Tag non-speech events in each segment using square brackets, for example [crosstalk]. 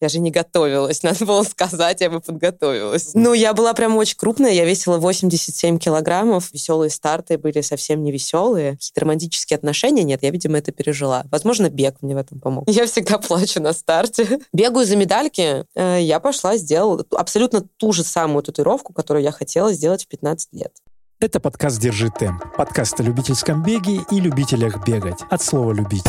Я же не готовилась, [laughs] надо было сказать, я бы подготовилась. Ну, я была прям очень крупная, я весила 87 килограммов. Веселые старты были совсем не веселые. Какие-то романтические отношения нет, я, видимо, это пережила. Возможно, бег мне в этом помог. Я всегда [laughs] плачу на старте. Бегаю за медальки. Э, я пошла, сделала абсолютно ту же самую татуировку, которую я хотела сделать в 15 лет. Это подкаст «Держи темп». Подкаст о любительском беге и любителях бегать. От слова «любить».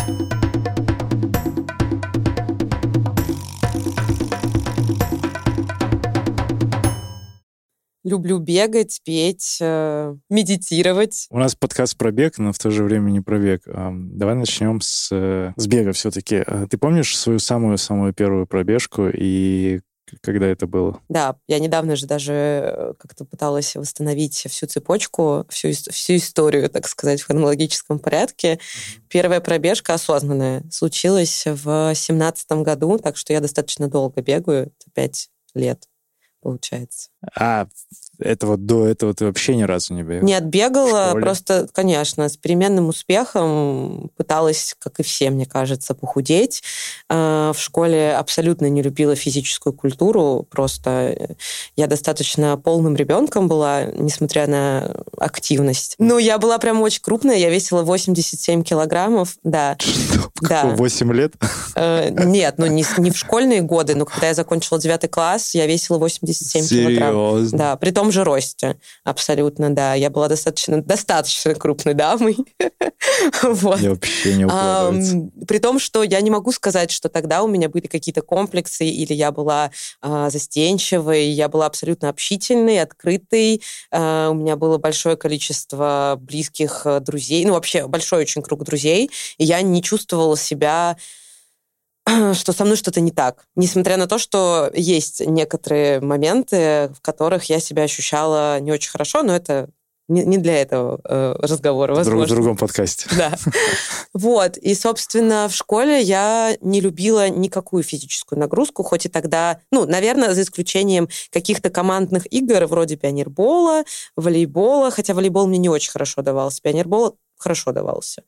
Люблю бегать, петь, э, медитировать. У нас подкаст про бег, но в то же время не про бег. Давай начнем с, э, с бега все-таки. А ты помнишь свою самую-самую первую пробежку и когда это было? Да, я недавно же даже э, как-то пыталась восстановить всю цепочку, всю, всю историю, так сказать, в хронологическом порядке. Mm-hmm. Первая пробежка осознанная случилась в семнадцатом году, так что я достаточно долго бегаю, это пять лет получается. А этого до этого ты вообще ни разу не бегала? Нет, бегала, просто, конечно, с переменным успехом пыталась, как и все, мне кажется, похудеть. А, в школе абсолютно не любила физическую культуру, просто я достаточно полным ребенком была, несмотря на активность. Ну, я была прям очень крупная, я весила 87 килограммов, да. [laughs] Что? Да. 8 лет? Э, нет, ну не, не в школьные годы, но когда я закончила 9 класс, я весила 87 Серьезно? Килограмм. Да, при том же росте. Абсолютно, да. Я была достаточно, достаточно крупной дамой. [laughs] вот. Я вообще не а, При том, что я не могу сказать, что тогда у меня были какие-то комплексы, или я была а, застенчивой, я была абсолютно общительной, открытой. А, у меня было большое количество близких э, друзей, ну, вообще большой очень круг друзей, и я не чувствовала себя [clears throat] что со мной что-то не так. Несмотря на то, что есть некоторые моменты, в которых я себя ощущала не очень хорошо, но это не, не для этого э, разговора, возможно. В другом подкасте. Да. [laughs] Вот. И, собственно, в школе я не любила никакую физическую нагрузку, хоть и тогда, ну, наверное, за исключением каких-то командных игр вроде пионербола, волейбола, хотя волейбол мне не очень хорошо давался. Пионербол хорошо давался.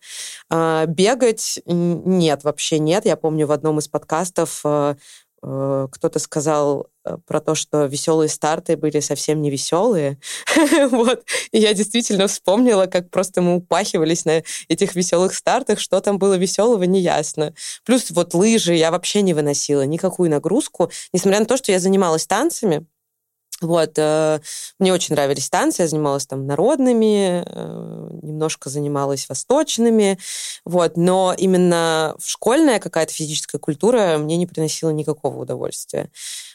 А, бегать нет, вообще нет. Я помню в одном из подкастов э, э, кто-то сказал э, про то, что веселые старты были совсем не веселые. [laughs] вот. И я действительно вспомнила, как просто мы упахивались на этих веселых стартах, что там было веселого, неясно. Плюс вот лыжи я вообще не выносила никакую нагрузку, несмотря на то, что я занималась танцами, вот, э, мне очень нравились танцы, я занималась там народными, э, немножко занималась восточными, вот, но именно школьная какая-то физическая культура мне не приносила никакого удовольствия.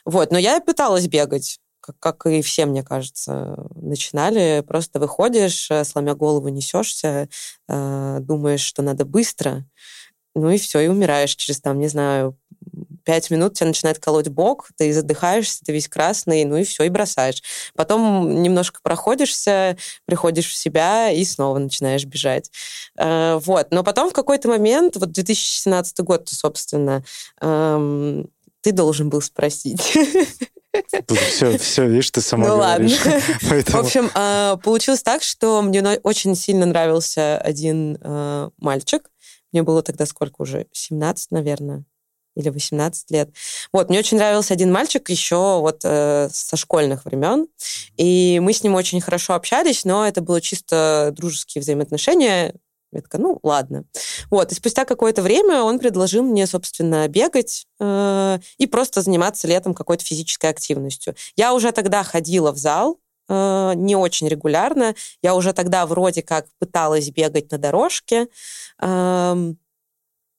Вот, но я пыталась бегать, как, как и все, мне кажется, начинали. Просто выходишь, э, сломя голову, несешься, думаешь, что надо быстро, ну и все, и умираешь через, там, не знаю, пять минут тебя начинает колоть бок, ты задыхаешься, ты весь красный, ну и все, и бросаешь. Потом немножко проходишься, приходишь в себя и снова начинаешь бежать. Э, вот. Но потом в какой-то момент, вот 2017 год, собственно, эм, ты должен был спросить. Тут все, все, видишь, ты сама ну, говоришь. ладно. Поэтому... В общем, э, получилось так, что мне очень сильно нравился один э, мальчик. Мне было тогда сколько уже? 17, наверное или 18 лет. Вот, мне очень нравился один мальчик еще вот э, со школьных времен, и мы с ним очень хорошо общались, но это было чисто дружеские взаимоотношения. Я такая, ну, ладно. Вот, и спустя какое-то время он предложил мне, собственно, бегать э, и просто заниматься летом какой-то физической активностью. Я уже тогда ходила в зал, э, не очень регулярно. Я уже тогда вроде как пыталась бегать на дорожке. Э,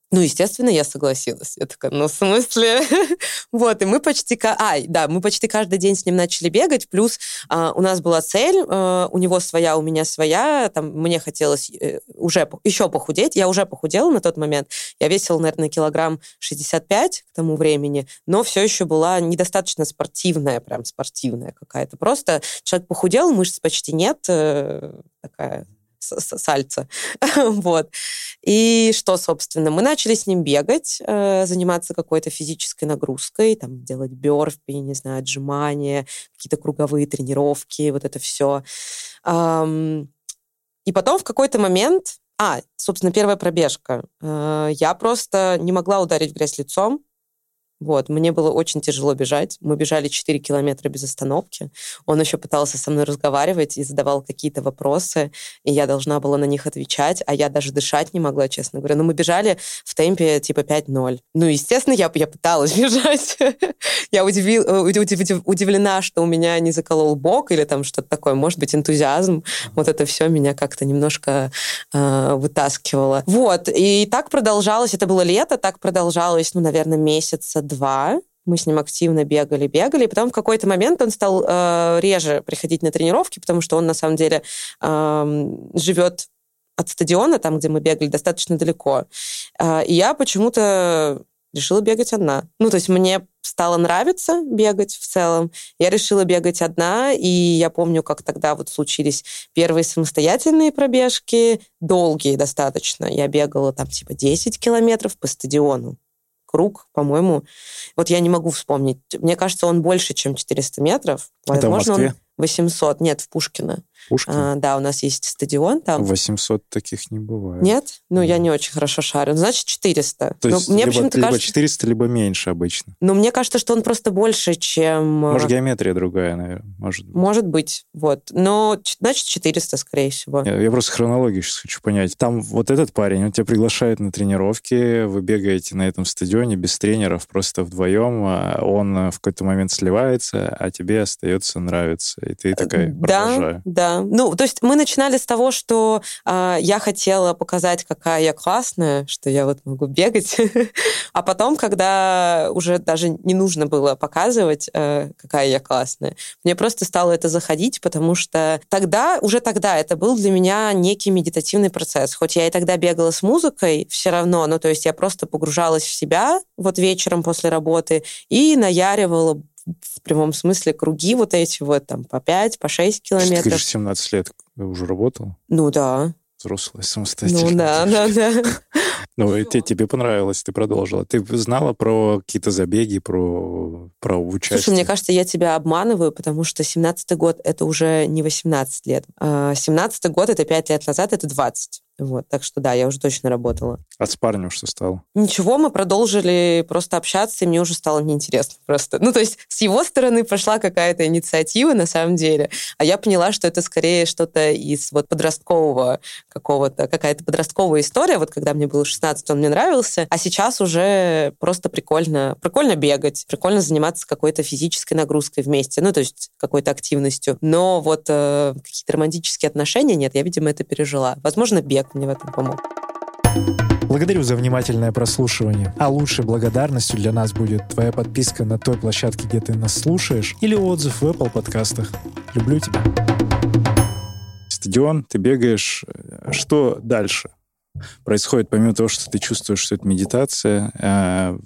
ну, естественно, я согласилась. Я такая, ну, в смысле? [laughs] вот, и мы почти... Ай, да, мы почти каждый день с ним начали бегать, плюс а, у нас была цель, а, у него своя, у меня своя, там, мне хотелось э, уже еще похудеть, я уже похудела на тот момент, я весила, наверное, килограмм 65 к тому времени, но все еще была недостаточно спортивная, прям спортивная какая-то. Просто человек похудел, мышц почти нет, э, такая сальца. [laughs] вот. И что, собственно, мы начали с ним бегать, э, заниматься какой-то физической нагрузкой, там, делать бёрпи, не знаю, отжимания, какие-то круговые тренировки, вот это все. И потом в какой-то момент, а, собственно, первая пробежка, э, я просто не могла ударить в грязь лицом, Вот, мне было очень тяжело бежать. Мы бежали 4 километра без остановки. Он еще пытался со мной разговаривать и задавал какие-то вопросы, и я должна была на них отвечать, а я даже дышать не могла, честно говоря. Но мы бежали в темпе типа 5-0. Ну, естественно, я, я пыталась [laughs] бежать. я удивил, э, удив, удивлена, что у меня не заколол бок или там что-то такое. Может быть, энтузиазм. Вот это все меня как-то немножко э, вытаскивало. Вот, и так продолжалось. Это было лето, так продолжалось, ну, наверное, месяца два. Мы с ним активно бегали, бегали. И потом в какой-то момент он стал э, реже приходить на тренировки, потому что он на самом деле э, живет от стадиона, там, где мы бегали, достаточно далеко. Э, и я почему-то решила бегать одна. Ну, то есть мне стало нравиться бегать в целом. Я решила бегать одна, и я помню, как тогда вот случились первые самостоятельные пробежки, долгие достаточно. Я бегала там типа 10 километров по стадиону круг, по-моему. Вот я не могу вспомнить. Мне кажется, он больше, чем 400 метров. Это Возможно, в Москве? он 800. Нет, в Пушкино. Пушкин? А, да, у нас есть стадион там. 800 таких не бывает. Нет? Ну, да. я не очень хорошо шарю. Ну, значит, 400. То есть мне либо, либо кажется... 400, либо меньше обычно. Но мне кажется, что он просто больше, чем... Э, может, геометрия другая, наверное. Может быть. Может быть, вот. Но, значит, 400, скорее всего. Я, я просто хронологию сейчас хочу понять. Там вот этот парень, он тебя приглашает на тренировки, вы бегаете на этом стадионе без тренеров, просто вдвоем, а он в какой-то момент сливается, а тебе остается нравиться. И ты такая, продолжаю. Да, да. Ну, то есть мы начинали с того, что э, я хотела показать, какая я классная, что я вот могу бегать. [laughs] а потом, когда уже даже не нужно было показывать, э, какая я классная, мне просто стало это заходить, потому что тогда, уже тогда это был для меня некий медитативный процесс. Хоть я и тогда бегала с музыкой, все равно, ну, то есть я просто погружалась в себя вот вечером после работы и наяривала в прямом смысле круги вот эти вот там по 5, по 6 километров. Ты же 17 лет уже работал? Ну да. Взрослая, самостоятельная. Ну да, да, да. Ну, и ты, тебе понравилось, ты продолжила. Ты знала про какие-то забеги, про, про участие? Слушай, мне кажется, я тебя обманываю, потому что 17-й год — это уже не 18 лет. 17-й а год — это 5 лет назад, это 20. Вот, так что да, я уже точно работала. А с парнем что стало? Ничего, мы продолжили просто общаться, и мне уже стало неинтересно просто. Ну, то есть с его стороны пошла какая-то инициатива на самом деле, а я поняла, что это скорее что-то из вот подросткового какого-то, какая-то подростковая история, вот когда мне было 16, он мне нравился, а сейчас уже просто прикольно, прикольно бегать, прикольно заниматься какой-то физической нагрузкой вместе, ну, то есть какой-то активностью. Но вот э, какие-то романтические отношения нет, я, видимо, это пережила. Возможно, бег мне в этом помог. Благодарю за внимательное прослушивание. А лучшей благодарностью для нас будет твоя подписка на той площадке, где ты нас слушаешь, или отзыв в Apple подкастах. Люблю тебя. Стадион, ты бегаешь. Что дальше? Происходит помимо того, что ты чувствуешь, что это медитация, э,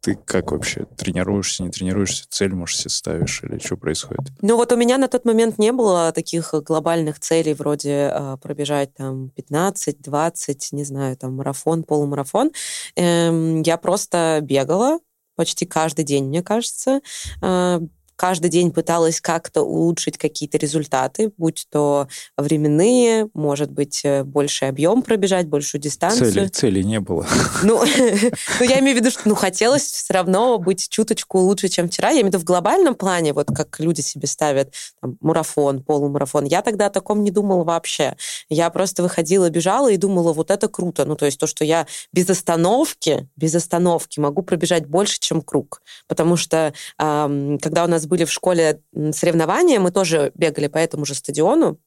ты как вообще тренируешься, не тренируешься, цель, может, себе ставишь или что происходит? Ну вот у меня на тот момент не было таких глобальных целей вроде э, пробежать там 15, 20, не знаю, там марафон, полумарафон. Эм, я просто бегала почти каждый день, мне кажется. Э, каждый день пыталась как-то улучшить какие-то результаты, будь то временные, может быть, э, больший объем пробежать, большую дистанцию. Цели, цели не было. [laughs] Ну, [laughs] ну, я имею в виду, что ну, хотелось все равно быть чуточку лучше, чем вчера. Я имею в виду в глобальном плане, вот как люди себе ставят там, марафон, полумарафон. Я тогда о таком не думала вообще. Я просто выходила, бежала и думала, вот это круто. Ну, то есть то, что я без остановки, без остановки могу пробежать больше, чем круг. Потому что эм, когда у нас были в школе соревнования, мы тоже бегали по этому же стадиону,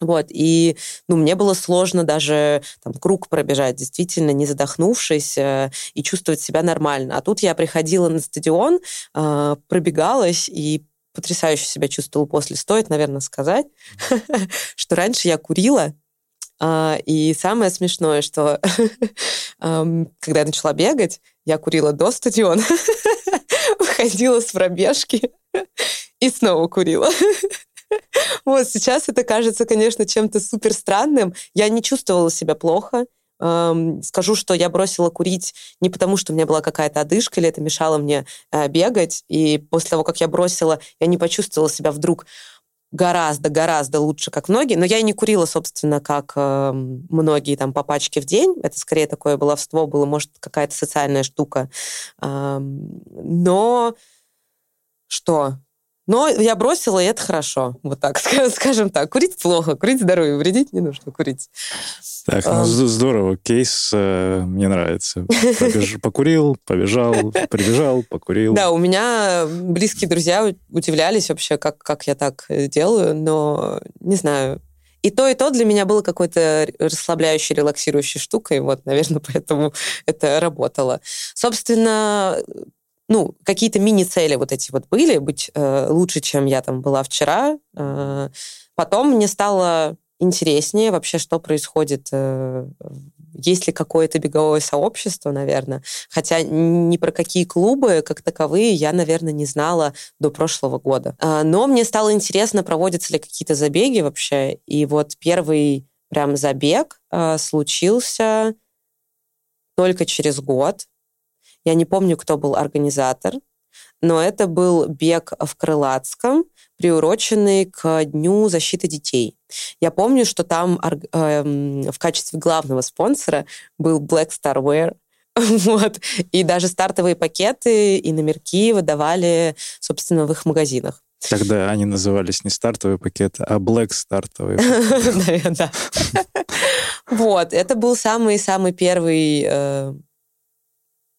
вот, и, ну, мне было сложно даже там круг пробежать, действительно, не задохнувшись э, и чувствовать себя нормально. А тут я приходила на стадион, э, пробегалась и потрясающе себя чувствовала после. Стоит, наверное, сказать, [laughs] что раньше я курила, э, и самое смешное, что [laughs] когда я начала бегать, я курила до стадиона, [laughs] выходила с пробежки [laughs] и снова курила. [laughs] Вот сейчас это кажется, конечно, чем-то супер странным. Я не чувствовала себя плохо. Скажу, что я бросила курить не потому, что у меня была какая-то одышка, или это мешало мне э, бегать. И после того, как я бросила, я не почувствовала себя вдруг гораздо-гораздо лучше, как многие. Но я и не курила, собственно, как э, многие там по пачке в день. Это скорее такое баловство было, может, какая-то социальная штука. Э, но что? Но я бросила, и это хорошо. Вот так, [laughs] скажем так. Курить плохо, курить здоровье, вредить не нужно курить. Так, ну здорово. Кейс э, мне нравится. Побеж... [laughs] Покурил, побежал, прибежал, покурил. Да, у меня близкие друзья удивлялись вообще, как, как я так э, делаю, но не знаю. И то, и то для меня было какой-то расслабляющей, релаксирующей штукой. Вот, наверное, [laughs] поэтому это работало. Собственно, ну, какие-то мини-цели вот эти вот были, быть э, лучше, чем я там была вчера. Э, потом мне стало интереснее вообще, что происходит, э, есть ли какое-то беговое сообщество, наверное. Хотя ни про какие клубы, как таковые, я, наверное, не знала до прошлого года. Э, но мне стало интересно, проводятся ли какие-то забеги вообще. И вот первый прям забег э, случился только через год. Я не помню, кто был организатор, но это был бег в Крылатском, приуроченный к Дню защиты детей. Я помню, что там э, в качестве главного спонсора был Black Star Wear, [laughs] вот. И даже стартовые пакеты и номерки выдавали, собственно, в их магазинах. Тогда они назывались не стартовые пакеты, а Black стартовые. [laughs] Да. [laughs] Вот. Это был самый-самый первый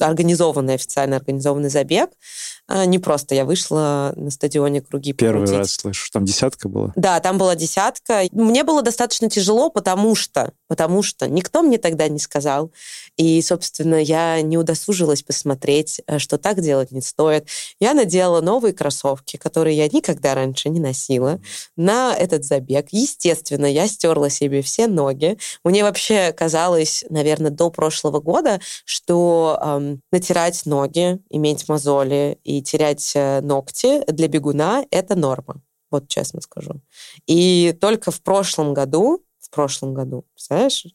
организованный, официально организованный забег. А, не просто я вышла на стадионе круги Первый покрутить. раз слышу. Там десятка была? Да, там была десятка. Мне было достаточно тяжело, потому что, потому что никто мне тогда не сказал. И, собственно, я не удосужилась посмотреть, э, что так делать не стоит. Я надела новые кроссовки, которые я никогда раньше не носила, на этот забег. Естественно, я стерла себе все ноги. Мне вообще казалось, наверное, до прошлого года, что натирать ноги, иметь мозоли и терять э, ногти для бегуна — это норма. Вот честно скажу. И только в прошлом году в прошлом году. Представляешь?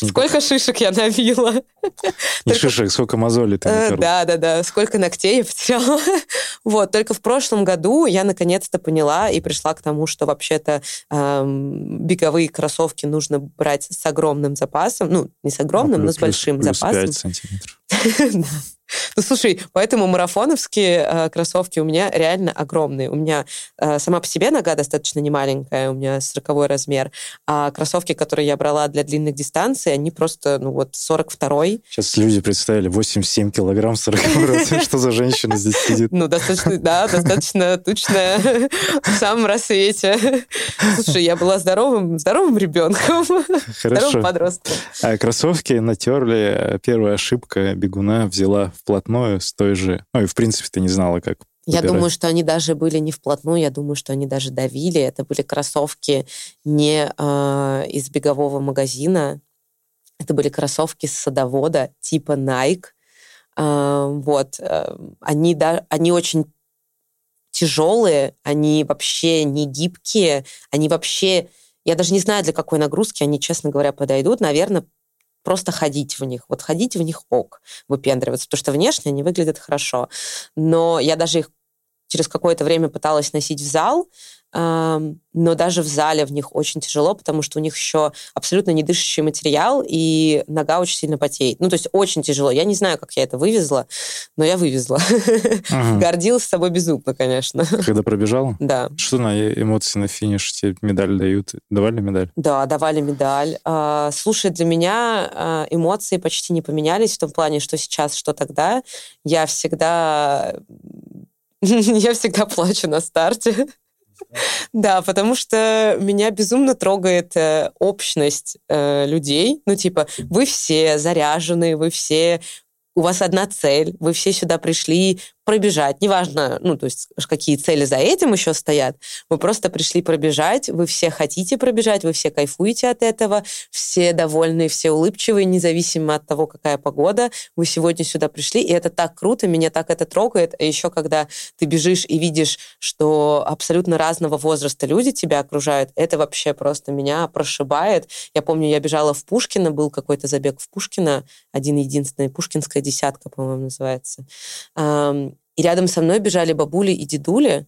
[laughs] Сколько шишек я набила. [laughs] Не шишек, сколько мозолей ты э, Да, да, да. Сколько ногтей я потеряла. [laughs] Вот. Только в прошлом году я наконец-то поняла и пришла к тому, что вообще-то беговые кроссовки нужно брать с огромным запасом. Ну, не с огромным, но с большим запасом. 5 сантиметров. [laughs] Ну, слушай, поэтому марафоновские э, кроссовки у меня реально огромные. У меня э, сама по себе нога достаточно немаленькая, у меня 40 размер, а кроссовки, которые я брала для длинных дистанций, они просто, ну вот, 42-й. Сейчас люди представили 87 килограмм 40 [laughs] Что за женщина здесь сидит? Ну, достаточно, да, достаточно тучная, в самом рассвете. Слушай, я была здоровым, здоровым ребенком, здоровым подростком. А кроссовки натерли. Первая ошибка бегуна взяла вплотную с той же... Ну, и, в принципе, ты не знала, как я думаю, что они даже были не вплотную, я думаю, что они даже давили. Это были кроссовки не э, из бегового магазина, это были кроссовки с садовода типа Nike. Э, вот. Они, да, они очень тяжелые, они вообще не гибкие, они вообще... Я даже не знаю, для какой нагрузки они, честно говоря, подойдут. Наверное, просто ходить в них. Вот ходить в них ок, выпендриваться, потому что внешне они выглядят хорошо. Но я даже их через какое-то время пыталась носить в зал, но даже в зале в них очень тяжело, потому что у них еще абсолютно не дышащий материал, и нога очень сильно потеет. Ну, то есть очень тяжело. Я не знаю, как я это вывезла, но я вывезла. Ага. [laughs] Гордилась собой безумно, конечно. Когда пробежала? Да. Что на эмоции на финиш тебе медаль дают? Давали медаль? Да, давали медаль. А, слушай, для меня а, эмоции почти не поменялись в том плане, что сейчас, что тогда. Я всегда [laughs] я всегда плачу на старте. [laughs] Да, потому что меня безумно трогает э, общность э, людей. Ну, типа, вы все заряжены, вы все у вас одна цель, вы все сюда пришли пробежать, неважно, ну, то есть какие цели за этим еще стоят, вы просто пришли пробежать, вы все хотите пробежать, вы все кайфуете от этого, все довольны, все улыбчивые, независимо от того, какая погода, вы сегодня сюда пришли, и это так круто, меня так это трогает, а еще когда ты бежишь и видишь, что абсолютно разного возраста люди тебя окружают, это вообще просто меня прошибает. Я помню, я бежала в Пушкино, был какой-то забег в Пушкино, один-единственный, Пушкинская десятка, по-моему, называется. И рядом со мной бежали бабули и дедули,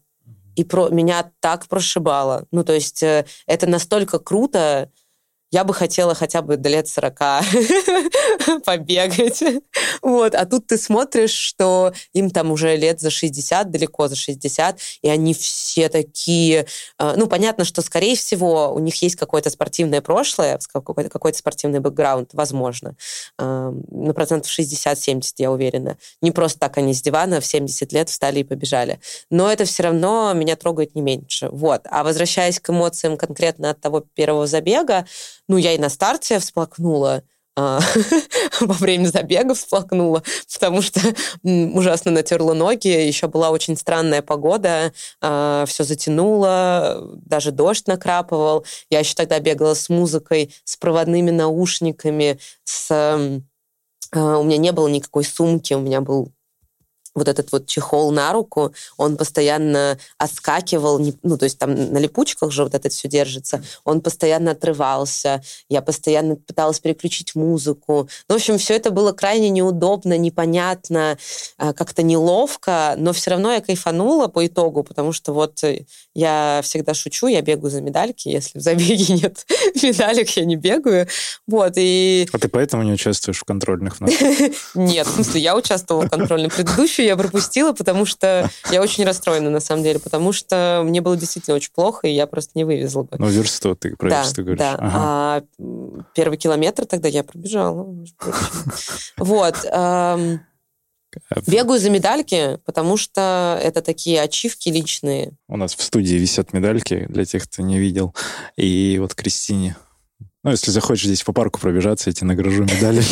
и про меня так прошибало. Ну, то есть э, это настолько круто, я бы хотела хотя бы до лет 40 [laughs] [laughs] побегать. Вот. А тут ты смотришь, что им там уже лет за 60, далеко за 60, и они все такие... Э, ну, понятно, что, скорее всего, у них есть какое-то спортивное прошлое, какой-то, какой-то спортивный бэкграунд, возможно. Э, на процентов 60-70, я уверена. Не просто так они с дивана в 70 лет встали и побежали. Но это все равно меня трогает не меньше. Вот. А возвращаясь к эмоциям конкретно от того первого забега, ну, я и на старте всплакнула, [laughs] во время забега всплакнула, потому что ужасно натерла ноги, еще была очень странная погода, а, все затянуло, даже дождь накрапывал. Я еще тогда бегала с музыкой, с проводными наушниками, с... А, у меня не было никакой сумки, у меня был вот этот вот чехол на руку, он постоянно отскакивал, ну, то есть там на липучках же вот это все держится, он постоянно отрывался, я постоянно пыталась переключить музыку. Ну, в общем, все это было крайне неудобно, непонятно, а, как-то неловко, но все равно я кайфанула по итогу, потому что вот э, я всегда шучу, я бегаю за медальки, если в забеге [laughs] нет медалек, я не бегаю. Вот, и... А ты поэтому не участвуешь в контрольных? [laughs] Нет, в смысле, я участвовала в контрольной предыдущей, я пропустила, потому что я очень расстроена, на самом деле, потому что мне было действительно очень плохо, и я просто не вывезла бы. Ну, версту, ты про да, версту говоришь. Да, ага. а первый километр тогда я пробежала. Вот. Бегаю за медальки, потому что это такие ачивки личные. У нас в студии висят медальки, для тех, кто не видел. И вот Кристине ну, если захочешь здесь по парку пробежаться, я тебе награжу медали.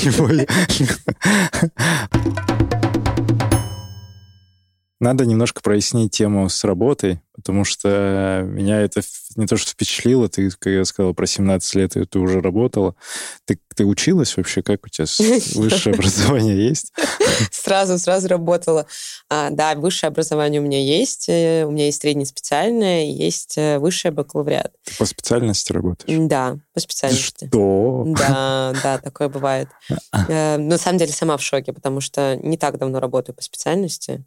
Надо немножко прояснить тему с работой, потому что меня это не то что впечатлило, ты, как я сказала, про 17 лет и ты уже работала. Ты, ты училась вообще? Как у тебя [laughs] высшее образование есть? [laughs] Сразу, сразу работала. А, да, высшее образование у меня есть. Э, у меня есть среднеспециальное, есть э, высшее бакалавриат. Ты по специальности работаешь? Да, по специальности. Что? Да, да, такое бывает. [laughs] Э, на самом деле сама в шоке, потому что не так давно работаю по специальности.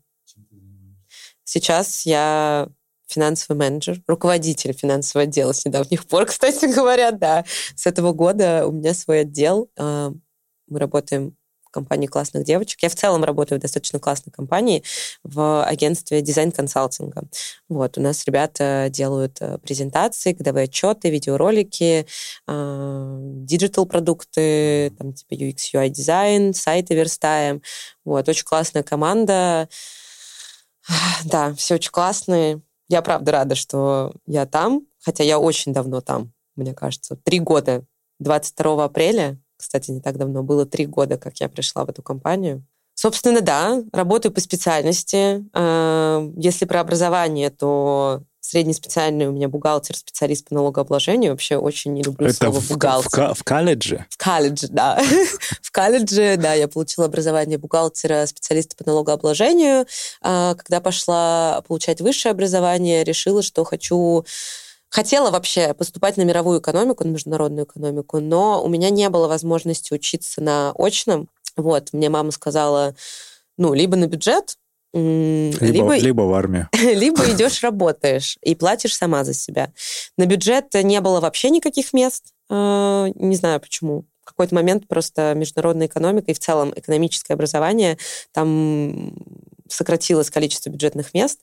Сейчас я финансовый менеджер, руководитель финансового отдела с недавних пор, [laughs] кстати говоря, да. С этого года у меня свой отдел. А, мы работаем в компании классных девочек. Я в целом работаю в достаточно классной компании в агентстве дизайн-консалтинга. Вот, у нас ребята делают э, презентации, годовые отчеты, видеоролики, а, digital-продукты, там типа UX, UI дизайн, сайты верстаем. Вот, очень классная команда. Да, все очень классные. Я правда рада, что я там, хотя я очень давно там, мне кажется. Три года. 22 апреля, кстати, не так давно, было три года, как я пришла в эту компанию. Собственно, да, работаю по специальности. А, если про образование, то среднеспециальный у меня бухгалтер, специалист по налогообложению. Вообще очень не люблю Это слово в, бухгалтер. В, в колледже? В колледже, да. [laughs] в колледже, да, я получила образование бухгалтера, специалиста по налогообложению. А, когда пошла получать высшее образование, решила, что хочу Хотела вообще поступать на мировую экономику, на международную экономику, но у меня не было возможности учиться на очном. Вот, мне мама сказала, ну, либо на бюджет, либо, либо, либо в армию. [laughs] Либо идешь, работаешь и платишь сама за себя. На бюджет не было вообще никаких мест. А, не знаю почему. В какой-то момент просто международная экономика и в целом экономическое образование там сократилось количество бюджетных мест,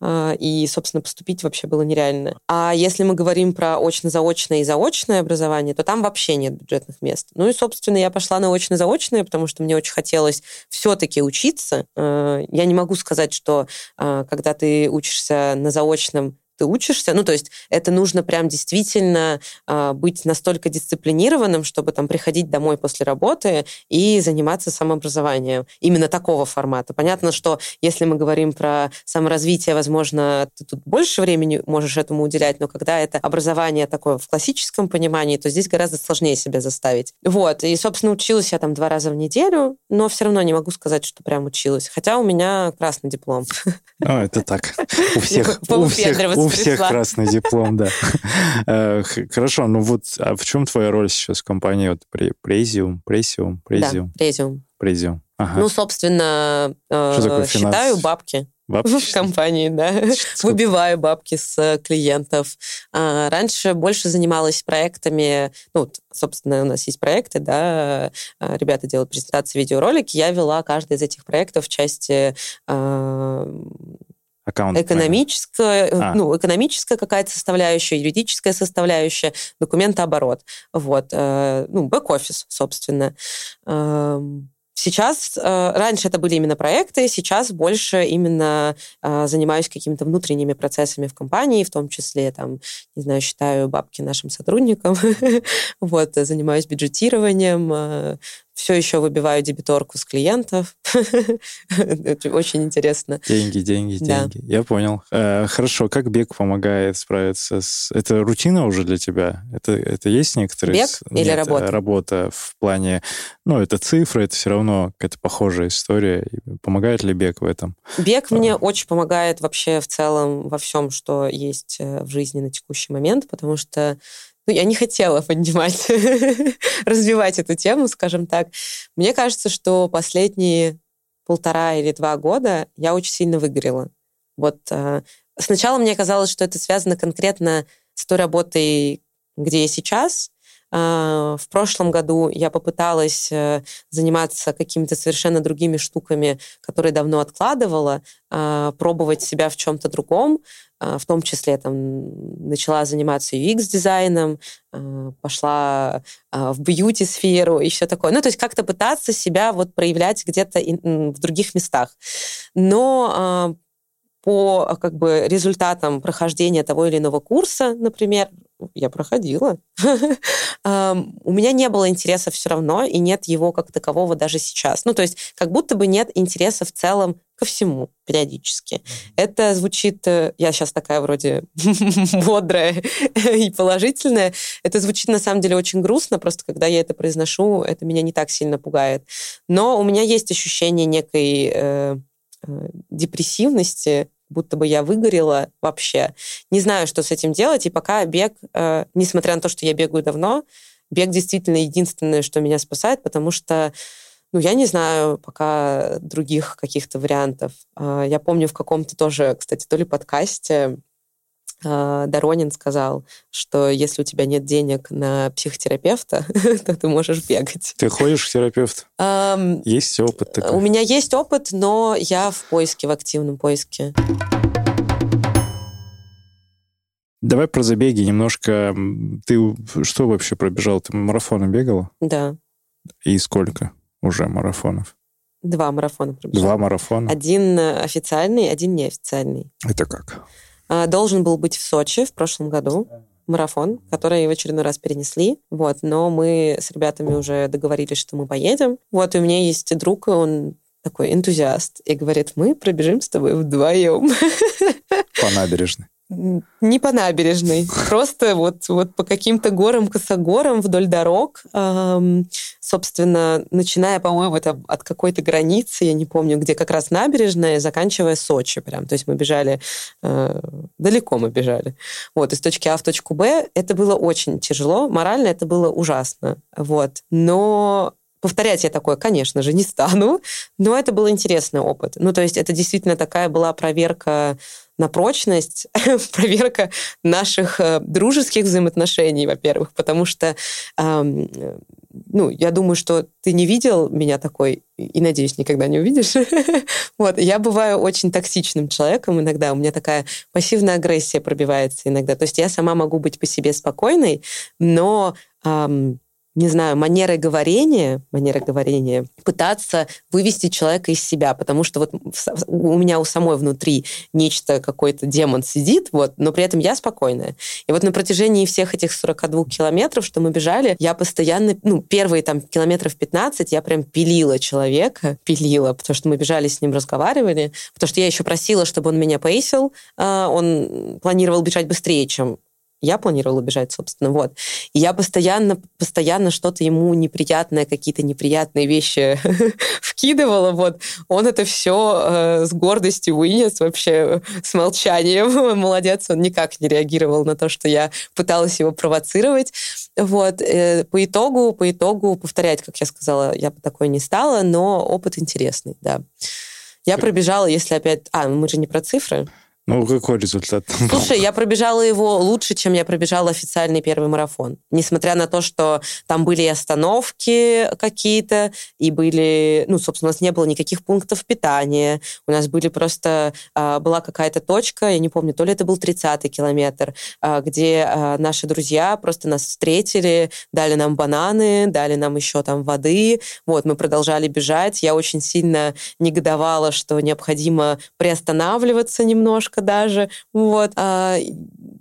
а, и, собственно, поступить вообще было нереально. А если мы говорим про очно-заочное и заочное образование, то там вообще нет бюджетных мест. Ну и, собственно, я пошла на очно-заочное, потому что мне очень хотелось все-таки учиться. А, я не могу сказать, что а, когда ты учишься на заочном, ты учишься. Ну, то есть это нужно прям действительно э, быть настолько дисциплинированным, чтобы там приходить домой после работы и заниматься самообразованием. Именно такого формата. Понятно, что если мы говорим про саморазвитие, возможно, ты тут больше времени можешь этому уделять, но когда это образование такое в классическом понимании, то здесь гораздо сложнее себя заставить. Вот. И, собственно, училась я там два раза в неделю, но все равно не могу сказать, что прям училась. Хотя у меня красный диплом. Ну, это так. У [laughs] всех, у всех, у всех красный диплом, да. [laughs] Э, хорошо, ну вот а в чем твоя роль сейчас в компании? Вот Презиум, Презиум, Презиум? Презиум. Презиум. Ну, собственно, э, считаю бабки. Бабки в компании, да. [laughs] Выбиваю бабки с клиентов. А, раньше больше занималась проектами, ну, собственно, у нас есть проекты, да, а, ребята делают презентации, видеоролики. Я вела каждый из этих проектов в части а, Аккаунт, экономическая, а. ну, экономическая какая-то составляющая, юридическая составляющая, документооборот. Вот. Э, ну, бэк-офис, собственно. Эм, сейчас, э, раньше это были именно проекты, сейчас больше именно э, занимаюсь какими-то внутренними процессами в компании, в том числе, там, не знаю, считаю бабки нашим сотрудникам, [laughs] вот, занимаюсь бюджетированием, все еще выбиваю дебиторку с клиентов. [laughs] Очень интересно. Деньги, деньги, да. деньги. Я понял. Э, хорошо, как бег помогает справиться с... Это рутина уже для тебя? Это, это есть некоторые... Бег или работа? Работа в плане... Ну, это цифры, это все равно какая-то похожая история. Помогает ли бег в этом? Бег а. мне очень помогает вообще в целом во всем, что есть э, в жизни на текущий момент, потому что ну, я не хотела поднимать, [laughs] развивать эту тему, скажем так. Мне кажется, что последние полтора или два года я очень сильно выгорела. Вот э, сначала мне казалось, что это связано конкретно с той работой, где я сейчас, в прошлом году я попыталась э, заниматься какими-то совершенно другими штуками, которые давно откладывала, а, пробовать себя в чем-то другом, а, в том числе там начала заниматься UX-дизайном, пошла в бьюти-сферу и все такое. Ну, то есть как-то пытаться себя вот проявлять где-то в других местах. Но по как бы результатам прохождения того или иного курса, например, я проходила. [laughs] У меня не было интереса все равно, и нет его как такового даже сейчас. Ну, то есть как будто бы нет интереса в целом ко всему периодически. Это звучит, э, я сейчас такая вроде [laughs] бодрая и положительная, это звучит на самом деле очень грустно, просто когда я это произношу, это меня не так сильно пугает. Но у меня есть ощущение некой э, э депрессивности, будто бы я выгорела вообще. Не знаю, что с этим делать, и пока бег, э, несмотря на то, что я бегаю давно, бег действительно единственное, что меня спасает, потому что ну, я не знаю пока других каких-то вариантов. Э, я помню в каком-то тоже, кстати, то ли подкасте Доронин сказал, что если у тебя нет денег на психотерапевта, [laughs] то ты можешь бегать. Ты ходишь к терапевту? Есть опыт такой? У меня есть опыт, но я в поиске, в активном поиске. Давай про забеги немножко. Ты что вообще пробежал? Ты марафоны бегала? Да. И сколько уже марафонов? Два марафона пробежала. Два марафона? Один официальный, один неофициальный. Это как? А, должен был быть в Сочи в прошлом году марафон, который в очередной раз перенесли. Вот, но мы с ребятами уже договорились, что мы поедем. Вот, и у меня есть друг, он такой энтузиаст, и говорит, мы пробежим с тобой вдвоем. По набережной не по набережной, [laughs] просто вот, вот по каким-то горам, косогорам вдоль дорог. Эм, собственно, начиная, по-моему, это от какой-то границы, я не помню, где как раз набережная, заканчивая Сочи прям. То есть мы бежали, э, далеко мы бежали. Вот, из точки А в точку Б. Это было очень тяжело, морально это было ужасно. Вот. Но Повторять я такое, конечно же, не стану, но это был интересный опыт. Ну, то есть это действительно такая была проверка на прочность, [laughs] проверка наших э, дружеских взаимоотношений, во-первых, потому что, эм, ну, я думаю, что ты не видел меня такой, и, надеюсь, никогда не увидишь. [laughs] вот, я бываю очень токсичным человеком иногда, у меня такая пассивная агрессия пробивается иногда. То есть я сама могу быть по себе спокойной, но эм, не знаю, манерой говорения, манерой говорения, пытаться вывести человека из себя, потому что вот у меня у самой внутри нечто, какой-то демон сидит, вот, но при этом я спокойная. И вот на протяжении всех этих 42 километров, что мы бежали, я постоянно, ну, первые там километров 15 я прям пилила человека, пилила, потому что мы бежали с ним, разговаривали, потому что я еще просила, чтобы он меня пейсил, а, он планировал бежать быстрее, чем я планировала бежать, собственно, вот. И я постоянно, постоянно что-то ему неприятное, какие-то неприятные вещи [laughs] вкидывала, вот. Он это все э, с гордостью вынес вообще, с молчанием. [laughs] Молодец, он никак не реагировал на то, что я пыталась его провоцировать. Вот. Э, по итогу, по итогу повторять, как я сказала, я бы такой не стала, но опыт интересный, да. Я пробежала, если опять... А, мы же не про цифры. Ну, какой результат? Слушай, я пробежала его лучше, чем я пробежала официальный первый марафон. Несмотря на то, что там были и остановки какие-то, и были... Ну, собственно, у нас не было никаких пунктов питания. У нас были просто... А, была какая-то точка, я не помню, то ли это был 30-й километр, а, где а, наши друзья просто нас встретили, дали нам бананы, дали нам еще там воды. Вот, мы продолжали бежать. Я очень сильно негодовала, что необходимо приостанавливаться немножко, немножко даже. Вот. А,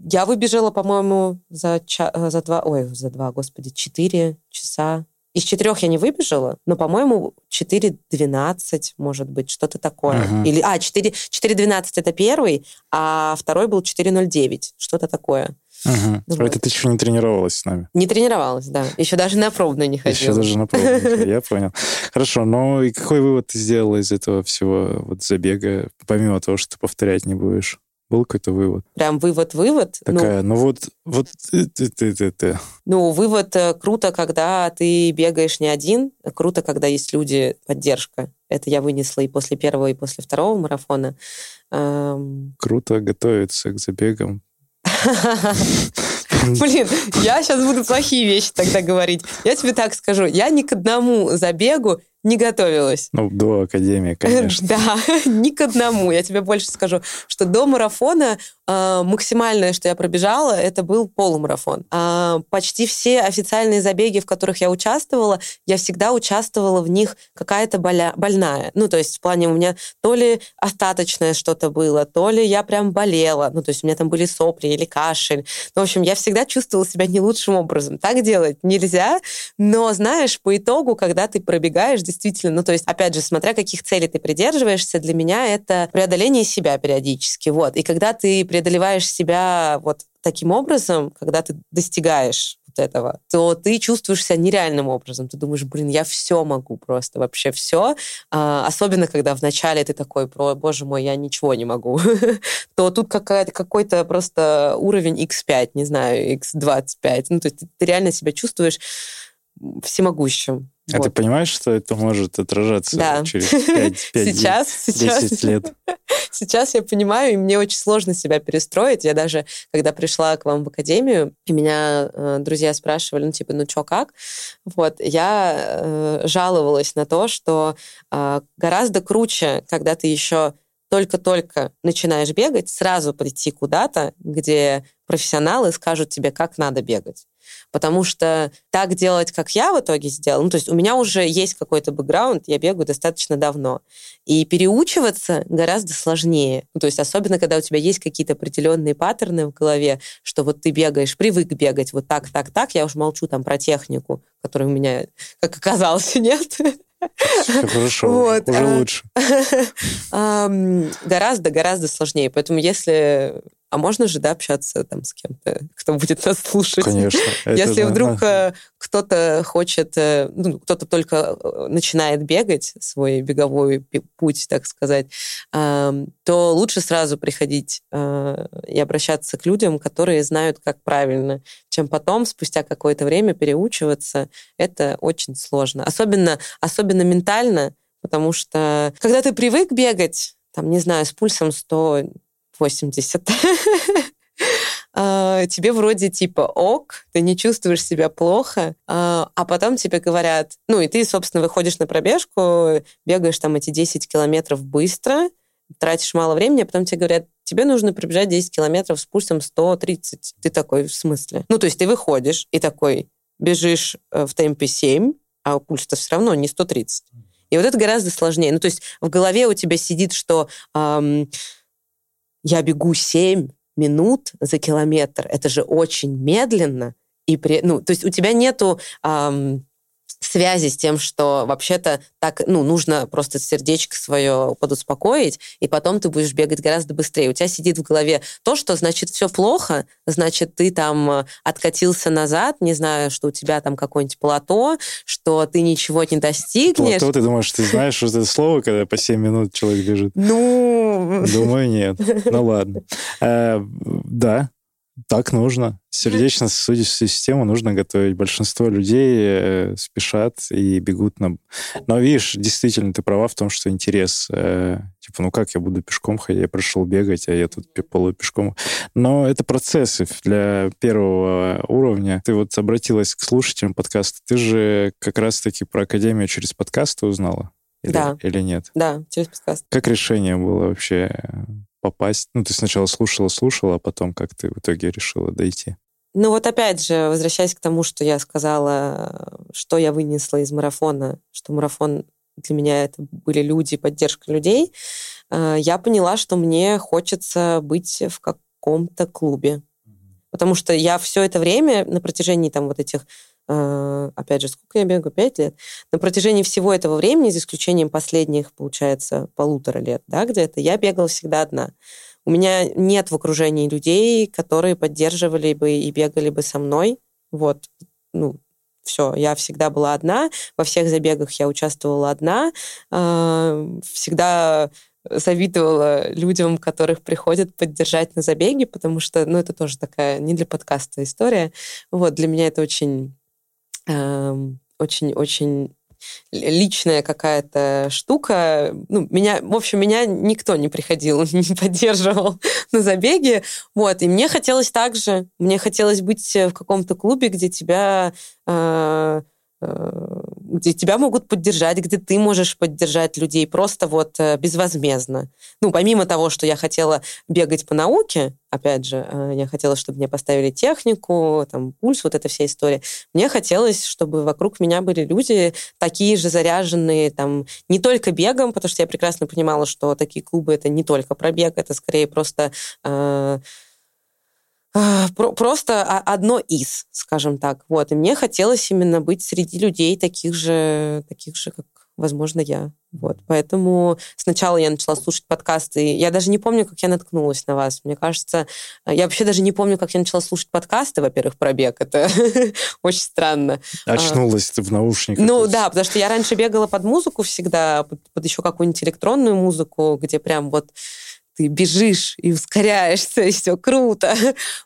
я выбежала, по-моему, за, ча- за два... Ой, за два, господи, четыре часа. Из четырех я не выбежала, но, по-моему, 4.12, может быть, что-то такое. Uh-huh. Или, а, 4, 4.12 это первый, а второй был 4.09, что-то такое. Угу. Вот. Это ты еще не тренировалась с нами? Не тренировалась, да. Еще даже на пробную не ходила. Еще даже на пробную, я понял. Хорошо, ну и какой вывод ты сделала из этого всего вот забега, помимо того, что ты повторять не будешь? Был какой-то вывод? Прям вывод-вывод? Такая, ну, ну вот, вот ты, ты, ты, ты, ты. Ну, вывод э, круто, когда ты бегаешь не один, круто, когда есть люди, поддержка. Это я вынесла и после первого, и после второго марафона. Круто готовиться к забегам, [laughs] Блин, я сейчас буду плохие вещи тогда говорить. Я тебе так скажу, я ни к одному забегу не готовилась. Ну, до Академии, [laughs] конечно. Да, [laughs] ни к одному. Я тебе больше скажу, что до марафона э, максимальное, что я пробежала, это был полумарафон. Э, почти все официальные забеги, в которых я участвовала, я всегда участвовала в них какая-то боля, больная. Ну, то есть в плане у меня то ли остаточное что-то было, то ли я прям болела. Ну, то есть у меня там были сопли или кашель. Ну, в общем, я всегда чувствовала себя не лучшим образом. Так делать нельзя, но, знаешь, по итогу, когда ты пробегаешь действительно, ну, то есть, опять же, смотря каких целей ты придерживаешься, для меня это преодоление себя периодически, вот. И когда ты преодолеваешь себя вот таким образом, когда ты достигаешь вот этого, то ты чувствуешь себя нереальным образом. Ты думаешь, блин, я все могу просто, вообще все. А, особенно, когда вначале ты такой, про, боже мой, я ничего не могу. [laughs] то тут какой-то просто уровень x5, не знаю, x25. Ну, то есть ты реально себя чувствуешь всемогущим. А вот. ты понимаешь, что это может отражаться да. через [laughs] 5, 5 сейчас, 10 сейчас, лет? [laughs] Сейчас я понимаю, и мне очень сложно себя перестроить. Я даже, когда пришла к вам в академию, и меня э, друзья спрашивали, ну, типа, ну, что, как? Вот, я э, жаловалась на то, что э, гораздо круче, когда ты еще только-только начинаешь бегать, сразу прийти куда-то, где профессионалы скажут тебе, как надо бегать. Потому что так делать, как я в итоге сделала, ну, то есть у меня уже есть какой-то бэкграунд, я бегаю достаточно давно. И переучиваться гораздо сложнее. Ну, то есть особенно, когда у тебя есть какие-то определенные паттерны в голове, что вот ты бегаешь, привык бегать вот так, так, так. Я уже молчу там про технику, которая у меня, как оказалось, [laughs] нет. Хорошо, вот. уже а, лучше. [laughs] Гораздо, гораздо сложнее. Поэтому если а можно же, да, общаться там с кем-то, кто будет нас слушать? Конечно. [laughs] Если вдруг. Э, кто-то хочет, э, ну, кто-то только э, начинает бегать, свой беговой путь, так сказать, то лучше сразу приходить и обращаться к людям, которые знают, как правильно, чем потом, спустя какое-то время, переучиваться. Это очень сложно. Особенно, особенно ментально, потому что когда ты привык бегать, там, не знаю, с пульсом 100 80. [laughs] А, тебе вроде типа ок, ты не чувствуешь себя плохо, а, а потом тебе говорят, ну и ты, собственно, выходишь на пробежку, бегаешь там эти 10 километров быстро, тратишь мало времени, а потом тебе говорят, тебе нужно пробежать 10 километров с пульсом 130. Ты такой, в смысле? Ну, то есть ты выходишь и такой бежишь э, в темпе 7, а пульс-то все равно не 130. И вот это гораздо сложнее. Ну, то есть в голове у тебя сидит, что эм, я бегу 7 минут за километр. Это же очень медленно. И при, ну, то есть у тебя нету эм, связи с тем, что вообще-то так, ну, нужно просто сердечко свое подуспокоить, и потом ты будешь бегать гораздо быстрее. У тебя сидит в голове то, что значит все плохо, значит ты там э, откатился назад, не знаю, что у тебя там какое-нибудь плато, что ты ничего не достигнешь. Плато, ты думаешь, ты знаешь, что это слово, когда по 7 минут человек бежит? Ну... Думаю, нет. Ну ладно. Э, да, Так нужно. Сердечно-сосудистую систему нужно готовить. Большинство людей э, спешат и бегут на... Но видишь, действительно, ты права в том, что интерес. Э, типа, ну как я буду пешком ходить? Я пришел бегать, а я тут полупешком. Но это процессы для первого уровня. Ты вот обратилась к слушателям подкаста. Ты же как раз-таки про Академию через подкасты узнала? Или, да. Или нет? Да, через подкаст. Как решение было вообще попасть? Ну, ты сначала слушала, слушала, а потом как ты в итоге решила дойти? Ну вот опять же, возвращаясь к тому, что я сказала, что я вынесла из марафона, что марафон для меня это были люди, поддержка людей, э, я поняла, что мне хочется быть в каком-то клубе. Потому что я все это время на протяжении там вот этих опять же, сколько я бегаю? Пять лет. На протяжении всего этого времени, за исключением последних, получается, полутора лет, да, где-то, я бегала всегда одна. У меня нет в окружении людей, которые поддерживали бы и бегали бы со мной. Вот, ну, все, я всегда была одна, во всех забегах я участвовала одна, э, всегда завидовала людям, которых приходят поддержать на забеге, потому что, ну, это тоже такая не для подкаста история. Вот, для меня это очень очень-очень личная какая-то штука. Ну, меня, в общем, меня никто не приходил, [laughs] не поддерживал [laughs] на забеге. Вот, и мне хотелось также, мне хотелось быть в каком-то клубе, где тебя э, Э, где тебя могут поддержать, где ты можешь поддержать людей просто вот э, безвозмездно. Ну, помимо того, что я хотела бегать по науке, опять же, э, я хотела, чтобы мне поставили технику, там, пульс, вот эта вся история. Мне хотелось, чтобы вокруг меня были люди такие же заряженные, там, не только бегом, потому что я прекрасно понимала, что такие клубы — это не только про бег, это скорее просто... Э, просто одно из, скажем так. Вот. И мне хотелось именно быть среди людей таких же, таких же, как, возможно, я. Вот. Поэтому сначала я начала слушать подкасты. Я даже не помню, как я наткнулась на вас. Мне кажется, я вообще даже не помню, как я начала слушать подкасты, во-первых, про бег. Это [laughs] очень странно. Очнулась ты в наушниках. Ну да, потому что я раньше бегала под музыку всегда, под, под еще какую-нибудь электронную музыку, где прям вот ты бежишь и ускоряешься, [laughs] и все круто.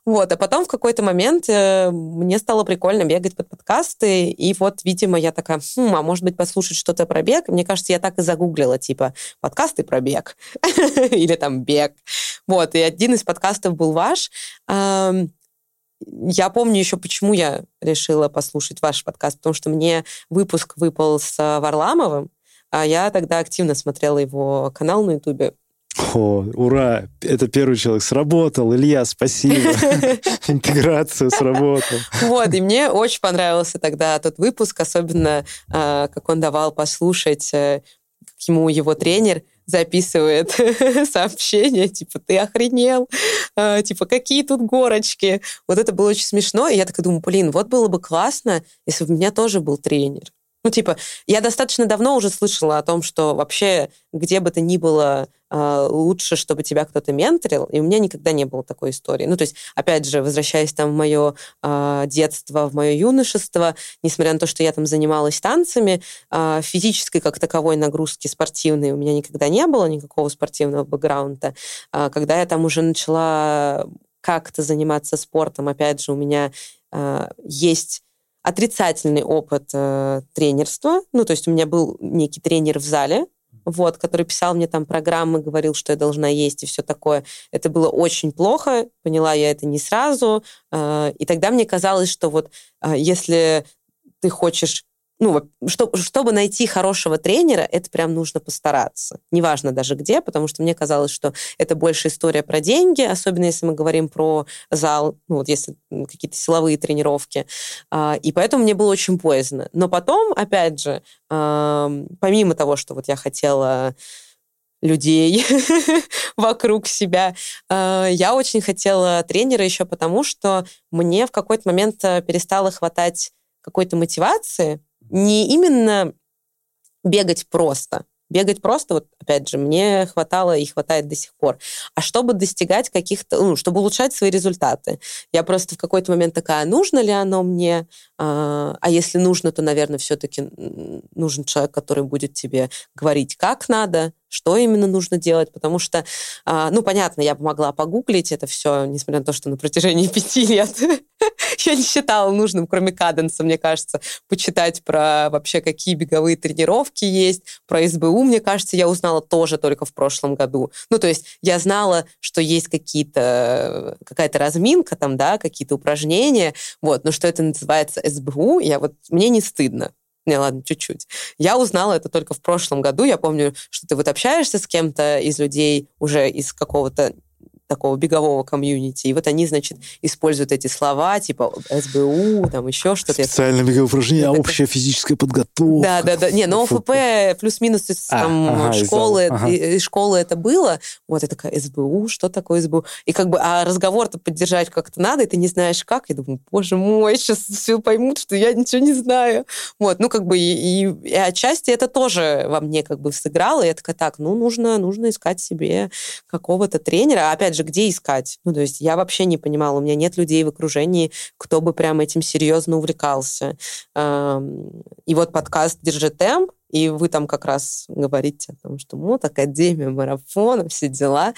Вот. А потом в какой-то момент э, мне стало прикольно бегать под подкасты, и вот, видимо, я такая, хм, а может быть, послушать что-то про бег? Мне кажется, я так и загуглила, типа, подкасты про бег. [laughs] Или там бег. Вот. И один из подкастов был ваш. Я помню еще, почему я решила послушать ваш подкаст, потому что мне выпуск выпал с Варламовым, а я тогда активно смотрела его канал на Ютубе. О, ура! Это первый человек. Сработал. Илья, спасибо. [laughs] Интеграция сработала. Вот, и мне очень понравился тогда тот выпуск, особенно а, как он давал послушать, э, как ему его тренер записывает [laughs] сообщение, типа, ты охренел, а, типа, какие тут горочки. Вот это было очень смешно, и я так думаю, блин, вот было бы классно, если бы у меня тоже был тренер. Ну, типа, я достаточно давно уже слышала о том, что вообще где бы то ни было э, лучше, чтобы тебя кто-то менторил, и у меня никогда не было такой истории. Ну, то есть, опять же, возвращаясь там в мое э, а, детство, в мое юношество, несмотря на то, что я там занималась танцами, э, физической как таковой нагрузки спортивной у меня никогда не было, никакого спортивного бэкграунда. Э, когда я там уже начала как-то заниматься спортом, опять же, у меня э, есть отрицательный опыт э, тренерства. Ну, то есть у меня был некий тренер в зале, вот, который писал мне там программы, говорил, что я должна есть и все такое. Это было очень плохо, поняла я это не сразу. Э, и тогда мне казалось, что вот э, если ты хочешь ну, что, чтобы найти хорошего тренера, это прям нужно постараться. Неважно даже где, потому что мне казалось, что это больше история про деньги, особенно если мы говорим про зал, ну, вот если какие-то силовые тренировки. А, и поэтому мне было очень боязно. Но потом, опять же, помимо того, что вот я хотела людей [laughs] вокруг себя. А, я очень хотела тренера еще потому, что мне в какой-то момент э, перестало хватать какой-то мотивации, не именно бегать просто, Бегать просто, вот опять же, мне хватало и хватает до сих пор. А чтобы достигать каких-то, ну, чтобы улучшать свои результаты, я просто в какой-то момент такая, нужно ли оно мне? А, а если нужно, то, наверное, все-таки нужен человек, который будет тебе говорить, как надо, что именно нужно делать, потому что, а, ну, понятно, я могла погуглить это все, несмотря на то, что на протяжении [laughs] пяти лет [laughs] я не считала нужным, кроме каденса, мне кажется, почитать про вообще какие беговые тренировки есть, про СБУ, мне кажется, я узнала тоже только в прошлом году. Ну, то есть я знала, что есть какие-то, какая-то разминка там, да, какие-то упражнения, вот, но что это называется СБУ, я вот, мне не стыдно. Не, ладно, чуть-чуть. Я узнала это только в прошлом году. Я помню, что ты вот общаешься с кем-то из людей уже из какого-то такого бегового комьюнити. И вот они, значит, используют эти слова, типа СБУ, там еще что-то. Специальное беговое упражнение, это, общая физическая подготовка. Да, да, да. Не, но ОФП плюс-минус из а, там, ага, школы, ага. из школы это было. Вот я такая, СБУ, что такое СБУ? И как бы, а разговор-то поддержать как-то надо, и ты не знаешь как. Я думаю, боже мой, [laughs] сейчас все поймут, что я ничего не знаю. Вот, ну как бы, и, и, и отчасти это тоже во мне как бы сыграло. И я такая, так, ну нужно, нужно искать себе какого-то тренера. Опять же, где искать? Ну, то есть я вообще не понимала, у меня нет людей в окружении, кто бы прям этим серьезно увлекался. И вот подкаст «Держи темп», и вы там как раз говорите о том, что вот Академия марафона, все дела.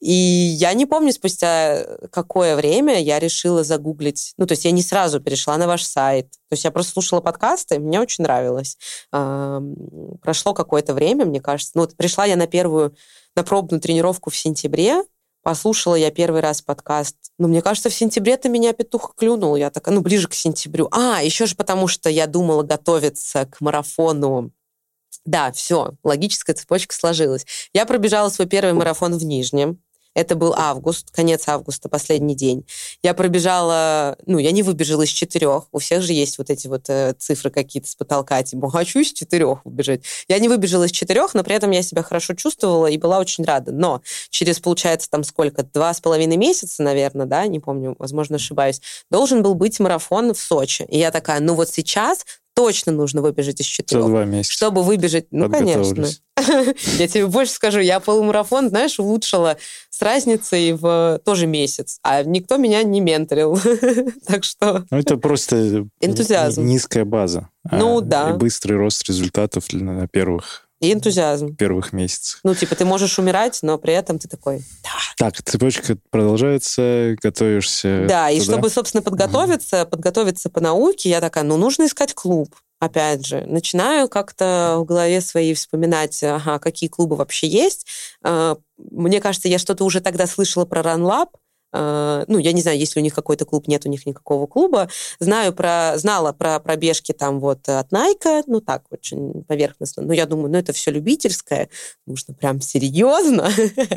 И я не помню, спустя какое время я решила загуглить. Ну, то есть я не сразу перешла на ваш сайт. То есть я просто слушала подкасты, мне очень нравилось. Прошло какое-то время, мне кажется. Ну, вот пришла я на первую, на пробную тренировку в сентябре, Послушала я первый раз подкаст. Ну, мне кажется, в сентябре-то меня петух клюнул. Я такая, ну, ближе к сентябрю. А, еще же потому, что я думала готовиться к марафону да, все, логическая цепочка сложилась. Я пробежала свой первый марафон в Нижнем. Это был август, конец августа, последний день. Я пробежала, ну, я не выбежала из четырех. У всех же есть вот эти вот э, цифры какие-то с потолка, типа, хочу из четырех выбежать. Я не выбежала из четырех, но при этом я себя хорошо чувствовала и была очень рада. Но через, получается, там сколько, два с половиной месяца, наверное, да, не помню, возможно, ошибаюсь, должен был быть марафон в Сочи. И я такая, ну вот сейчас точно нужно выбежать из четырех. За два месяца. Чтобы выбежать, ну, конечно. [laughs] Я тебе больше скажу, я полумарафон, знаешь, улучшила с разницей в тоже месяц, а никто меня не менторил. [laughs] так что... Ну, это просто энтузиазм. низкая база. Ну, а, да. И быстрый рост результатов на первых и энтузиазм. Первых месяцах. Ну, типа, ты можешь умирать, но при этом ты такой... Так, цепочка продолжается, готовишься. Да, и чтобы, собственно, подготовиться, подготовиться по науке, я такая, ну, нужно искать клуб опять же, начинаю как-то в голове своей вспоминать, ага, какие клубы вообще есть. А, мне кажется, я что-то уже тогда слышала про RunLab, Э, ну, я не знаю, есть ли у них какой-то клуб, нет у них никакого клуба. Знаю про, знала про пробежки там вот от Nike, ну, так, очень поверхностно. Но я думаю, ну, это все любительское, нужно прям серьезно.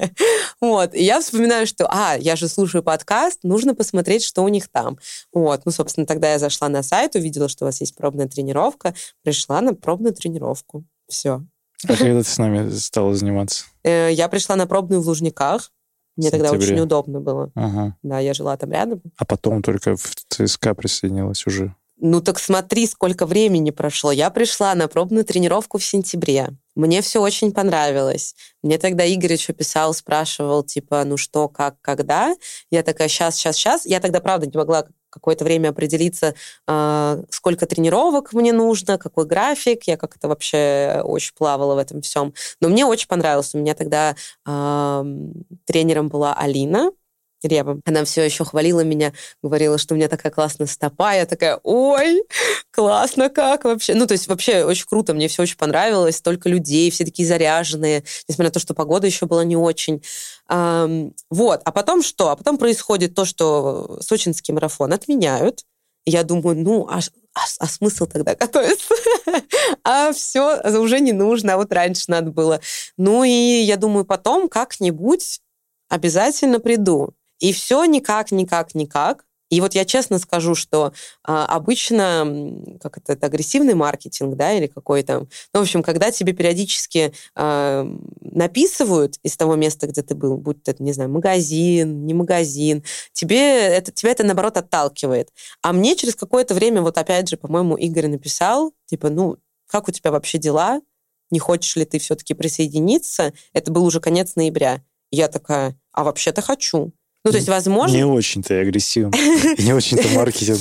[laughs] вот. И я вспоминаю, что, а, я же слушаю подкаст, нужно посмотреть, что у них там. Вот. Ну, собственно, тогда я зашла на сайт, увидела, что у вас есть пробная тренировка, пришла на пробную тренировку. Все. А когда ты с нами стала заниматься? Э, я пришла на пробную в Лужниках. Мне тогда очень удобно было. Ага. Да, я жила там рядом. А потом только в ЦСКА присоединилась уже. Ну так смотри, сколько времени прошло. Я пришла на пробную тренировку в сентябре. Мне все очень понравилось. Мне тогда Игорь еще писал, спрашивал, типа, ну что, как, когда. Я такая, сейчас, сейчас, сейчас. Я тогда, правда, не могла какое-то время определиться, а, сколько тренировок мне нужно, какой график. Я как-то вообще очень плавала в этом всем. Но мне очень понравилось. У меня тогда тренером была Алина, Рева. Она все еще хвалила меня, говорила, что у меня такая классная стопа. Я такая, ой, классно как вообще. Ну, то есть вообще очень круто, мне все очень понравилось. Столько людей, все такие заряженные, несмотря на то, что погода еще была не очень. Вот. А потом что? А потом происходит то, что сочинский марафон отменяют. Я думаю, ну, а, а, а смысл тогда готовиться? [laughs] а все уже не нужно, а вот раньше надо было. Ну и я думаю, потом как-нибудь обязательно приду. И все никак, никак, никак. И вот я честно скажу, что а, обычно, как это, это агрессивный маркетинг, да, или какой-то, ну, в общем, когда тебе периодически а, написывают из того места, где ты был, будь это, не знаю, магазин, не магазин, тебе это, тебя это, наоборот, отталкивает. А мне через какое-то время, вот опять же, по-моему, Игорь написал, типа, ну, как у тебя вообще дела? не хочешь ли ты все-таки присоединиться. Это был уже конец ноября. Я такая, а вообще-то хочу. Ну, то есть, возможно... Не очень-то агрессивно. [laughs] Не очень-то маркетинг.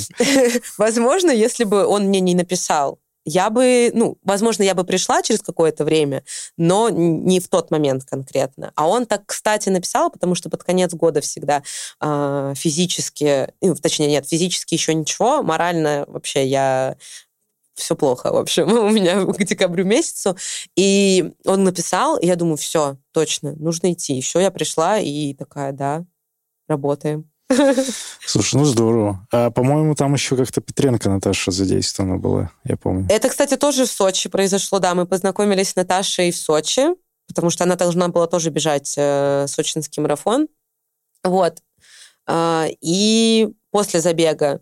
[laughs] Возможно, если бы он мне не написал, я бы, ну, возможно, я бы пришла через какое-то время, но не в тот момент конкретно. А он так, кстати, написал, потому что под конец года всегда э, физически, ну, точнее, нет, физически еще ничего, морально вообще я все плохо, в общем, [laughs] у меня к декабрю месяцу. И он написал, и я думаю, все, точно, нужно идти. Еще я пришла и такая, да, работаем. Слушай, ну здорово. А, по-моему, там еще как-то Петренко Наташа задействована была, я помню. Это, кстати, тоже в Сочи произошло, да. Мы познакомились с Наташей в Сочи, потому что она должна была тоже бежать э, сочинский марафон. Вот. А, и после забега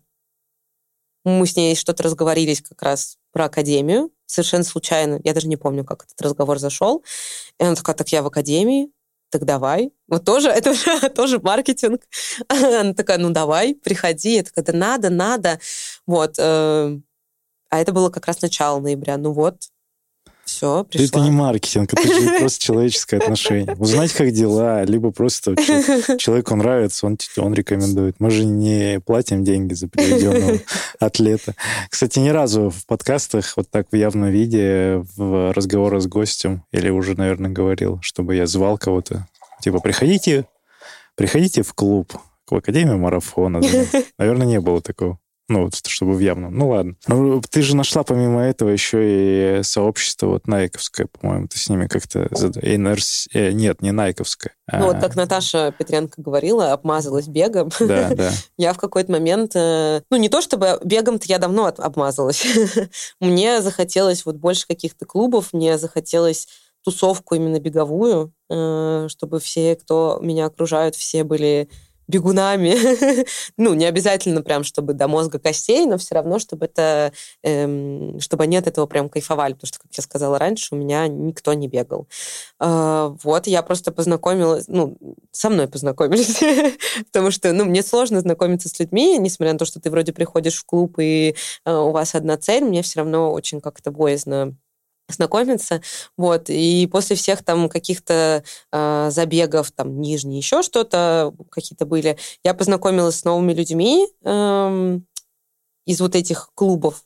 мы с ней что-то разговорились как раз про академию. Совершенно случайно. Я даже не помню, как этот разговор зашел. И она такая, так я в академии так давай. Вот тоже, это [laughs] тоже маркетинг. [laughs] Она такая, ну давай, приходи. Я такая, да надо, надо. Вот. Э, а это было как раз начало ноября. Ну вот, все, пришла. Это не маркетинг, это же [laughs] просто человеческое отношение. Узнать, как дела, либо просто человеку нравится, он, он рекомендует. Мы же не платим деньги за приведенного [laughs] атлета. Кстати, ни разу в подкастах вот так в явном виде, в разговорах с гостем, или уже, наверное, говорил, чтобы я звал кого-то. Типа, приходите, приходите в клуб, в Академию марафона. [laughs] Наверное, не было такого. Ну, вот, чтобы в явном. Ну, ладно. Ну, ты же нашла помимо этого еще и сообщество вот Найковское, по-моему. Ты с ними как-то... НРС... Э, нет, не Найковское. Ну, а... вот как Наташа Петренко говорила, обмазалась бегом. Да, [laughs] да. Я в какой-то момент... Э, ну, не то чтобы бегом-то я давно обмазалась. [laughs] Мне захотелось вот больше каких-то клубов, мне захотелось тусовку именно беговую, э, чтобы все, кто меня окружают, все были бегунами. [laughs] ну, не обязательно прям, чтобы до мозга костей, но все равно, чтобы это, эм, чтобы они от этого прям кайфовали, потому что, как я сказала раньше, у меня никто не бегал. Э, вот, я просто познакомилась, ну, со мной познакомились, [laughs] потому что, ну, мне сложно знакомиться с людьми, несмотря на то, что ты вроде приходишь в клуб, и э, у вас одна цель, мне все равно очень как-то боязно знакомиться, вот, и после всех там каких-то э, забегов, там, нижние, еще что-то какие-то были, я познакомилась с новыми людьми э, из вот этих клубов,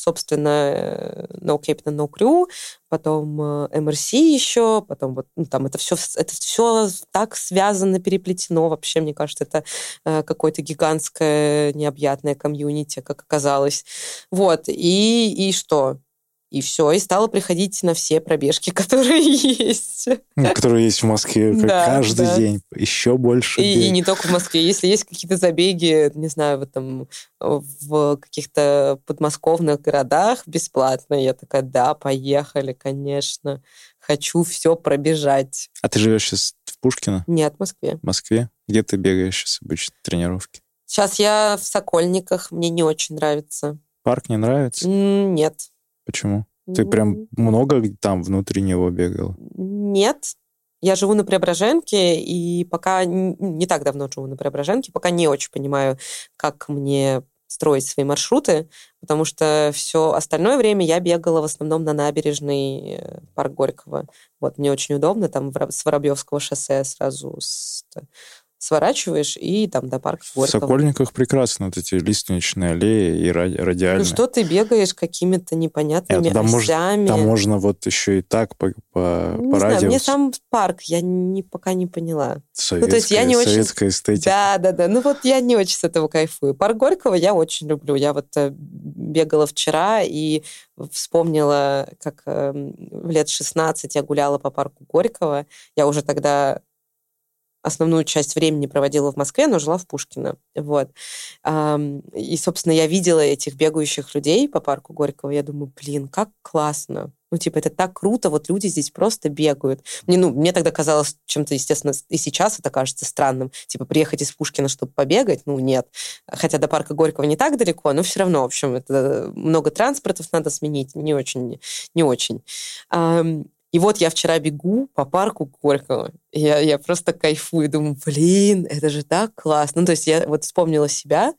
собственно, э, No Captain, No Crew, потом MRC э, еще, потом вот ну, там это все, это все так связано, переплетено. Вообще, мне кажется, это э, какое-то гигантское необъятное комьюнити, как оказалось. Вот. И, и что? И все, и стала приходить на все пробежки, [laughs] которые есть. Которые есть в Москве да, каждый да. день. Еще больше. И, и не только в Москве. Если есть какие-то забеги, не знаю, в, этом, в каких-то подмосковных городах бесплатно, я такая, да, поехали, конечно. Хочу все пробежать. А ты живешь сейчас в Пушкино? Нет, в Москве. В Москве? Где ты бегаешь сейчас обычно тренировки? Сейчас я в Сокольниках, мне не очень нравится. Парк не нравится? Нет. Почему? Ты прям много там внутри него бегал? Нет. Я живу на Преображенке, и пока не так давно живу на Преображенке, пока не очень понимаю, как мне строить свои маршруты, потому что все остальное время я бегала в основном на набережной э, парк Горького. Вот, мне очень удобно, там с Воробьевского шоссе сразу с сворачиваешь и там до парка Горького. В Сокольниках прекрасно вот эти лиственничные аллеи и радиальные. Ну что ты бегаешь какими-то непонятными Нет, там осями? Можно, там можно вот еще и так по, по, не по знаю, радио. мне сам парк я не, пока не поняла. Советская, ну, то есть я не советская очень... эстетика. Да, да, да. Ну вот я не очень с этого кайфую. Парк Горького я очень люблю. Я вот э, бегала вчера и вспомнила, как э, в лет 16 я гуляла по парку Горького. Я уже тогда основную часть времени проводила в Москве, но жила в Пушкино. Вот. И, собственно, я видела этих бегающих людей по парку Горького. Я думаю, блин, как классно. Ну, типа, это так круто, вот люди здесь просто бегают. Мне, ну, мне тогда казалось чем-то, естественно, и сейчас это кажется странным. Типа, приехать из Пушкина, чтобы побегать, ну, нет. Хотя до парка Горького не так далеко, но все равно, в общем, это много транспортов надо сменить, не очень, не очень. И вот я вчера бегу по парку Горького. Я, я просто кайфую, думаю, блин, это же так классно. Ну, то есть я вот вспомнила себя.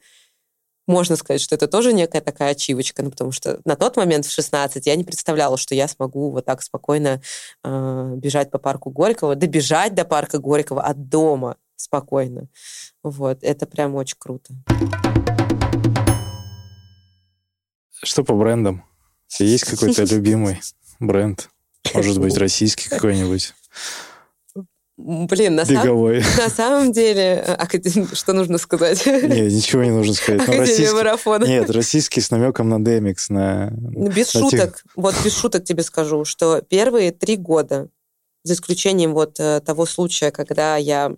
можно сказать, что это тоже некая такая ачивочка, ну, потому что на тот момент в 16 я не представляла, что я смогу вот так спокойно э, бежать по парку Горького, добежать до парка Горького от дома спокойно. Вот, это прям очень круто. Что по брендам? Есть какой-то любимый бренд? Может быть, российский какой-нибудь? Блин, на, Беговой. Сам, на самом деле, а, [laughs] что нужно сказать? Нет, ничего не нужно сказать. Ну, российский, марафона. Нет, российский с намеком на DMX. На, ну, без на шуток. Тех... Вот без шуток тебе скажу, что первые три года, за исключением вот э, того случая, когда я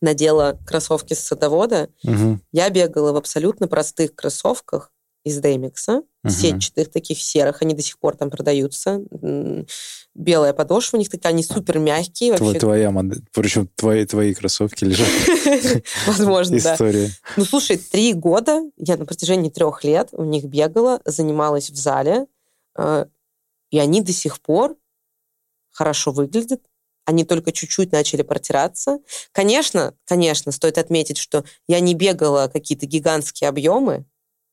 надела кроссовки с садовода, угу. я бегала в абсолютно простых кроссовках, из Демикса, uh-huh. сетчатых, таких серых, они до сих пор там продаются. Белая подошва у них такая, они супер мягкие. Вообще. Твоя модель, причем твои, твои кроссовки лежат. [laughs] Возможно, да. История. Ну, слушай, три года я на протяжении трех лет у них бегала, занималась в зале, э, и они до сих пор хорошо выглядят, они только чуть-чуть начали протираться. Конечно, конечно, стоит отметить, что я не бегала какие-то гигантские объемы,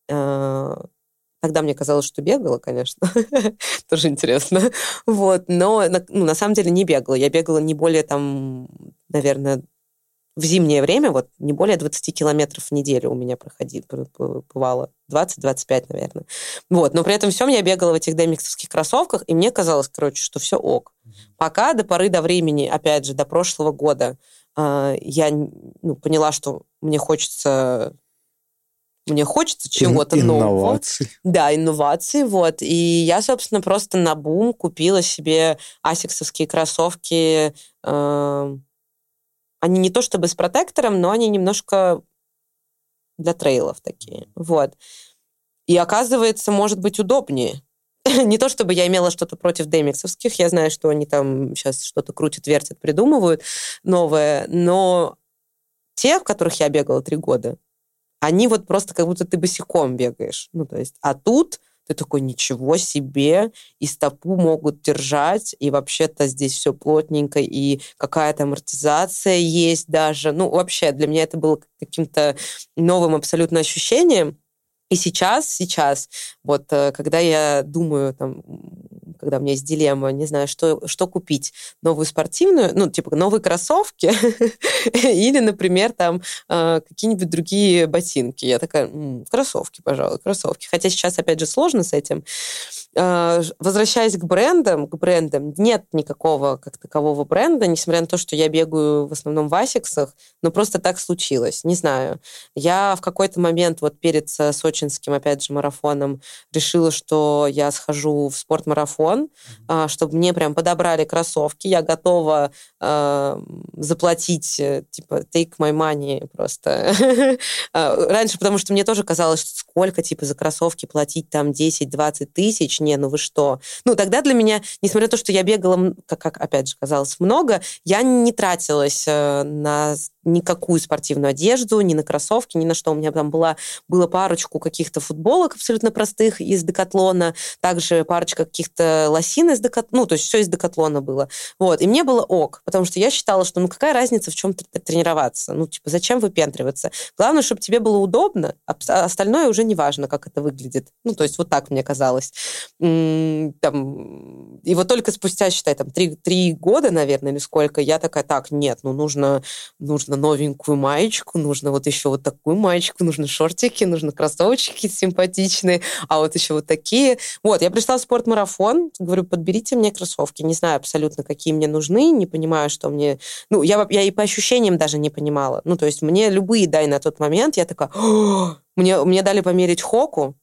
тогда мне казалось, что бегала, конечно. [laughs] Тоже интересно. Вот. Но ну, на самом деле не бегала. Я бегала не более там, наверное, в зимнее время, вот не более 20 километров в неделю у меня проходит, бывало. 20-25, наверное. Вот. Но при этом все я бегала в этих демиксовских кроссовках, и мне казалось, короче, что все ок. Пока до поры до времени, опять же, до прошлого года, э, я ну, поняла, что мне хочется мне хочется чего-то нового. Инноваций. Да, инновации, вот. И я, собственно, просто на бум купила себе асиксовские кроссовки. Э, они не то чтобы с протектором, но они немножко для трейлов такие. Вот. И оказывается, может быть удобнее. [laughs] не то чтобы я имела что-то против демиксовских, я знаю, что они там сейчас что-то крутят, вертят, придумывают новое, но те, в которых я бегала три года, они вот просто как будто ты босиком бегаешь. Ну, то есть, а тут ты такой, ничего себе, и стопу могут держать, и вообще-то здесь все плотненько, и какая-то амортизация есть даже. Ну, вообще, для меня это было каким-то новым абсолютно ощущением. И сейчас, сейчас, вот э, когда я думаю, там, когда у меня есть дилемма, не знаю, что, что купить, новую спортивную, ну, типа, новые кроссовки [laughs] или, например, там, э, какие-нибудь другие ботинки. Я такая, кроссовки, пожалуй, кроссовки. Хотя сейчас, опять же, сложно с этим. Э, возвращаясь к брендам, к брендам, нет никакого как такового бренда, несмотря на то, что я бегаю в основном в асиксах, но просто так случилось, не знаю. Я в какой-то момент вот перед сочинским, опять же, марафоном решила, что я схожу в спортмарафон, mm-hmm. чтобы мне прям подобрали кроссовки, я готова э, заплатить, типа, take my money просто. [laughs] А, раньше, потому что мне тоже казалось, что сколько, типа, за кроссовки платить там 10-20 тысяч, не, ну вы что? Ну, тогда для меня, несмотря на то, что я бегала, как, как опять же казалось, много, я не тратилась э, на никакую спортивную одежду, ни на кроссовки, ни на что. У меня там была, было парочку каких-то футболок абсолютно простых из Декатлона, также парочка каких-то лосин из Декатлона, ну, то есть все из Декатлона было. Вот. И мне было ок, потому что я считала, что ну какая разница в чем тренироваться? Ну, типа, зачем выпендриваться? Главное, чтобы тебе было удобно, а остальное уже не важно, как это выглядит. Ну, то есть вот так мне казалось. Там, и вот только спустя, считай, там, три, три года, наверное, или сколько, я такая, так, нет, ну, нужно, нужно нужно новенькую маечку, нужно вот еще вот такую маечку, нужны шортики, нужно кроссовочки симпатичные, а вот еще вот такие. Вот, я пришла в спортмарафон, говорю, подберите мне кроссовки. Не знаю абсолютно, какие мне нужны, не понимаю, что мне... Ну, я, я и по ощущениям даже не понимала. Ну, то есть мне любые дай на тот момент, я такая... Мне, мне дали померить хоку,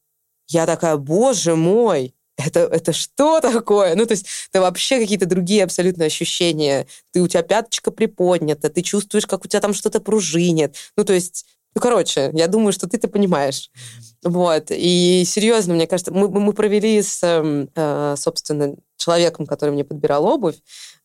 я такая, боже мой, это, это что такое? Ну, то есть это вообще какие-то другие абсолютно ощущения. Ты, у тебя пяточка приподнята, ты чувствуешь, как у тебя там что-то пружинит. Ну, то есть, ну, короче, я думаю, что ты-то понимаешь. Вот. И серьезно, мне кажется, мы, мы провели с, эм, э, собственно, человеком, который мне подбирал обувь,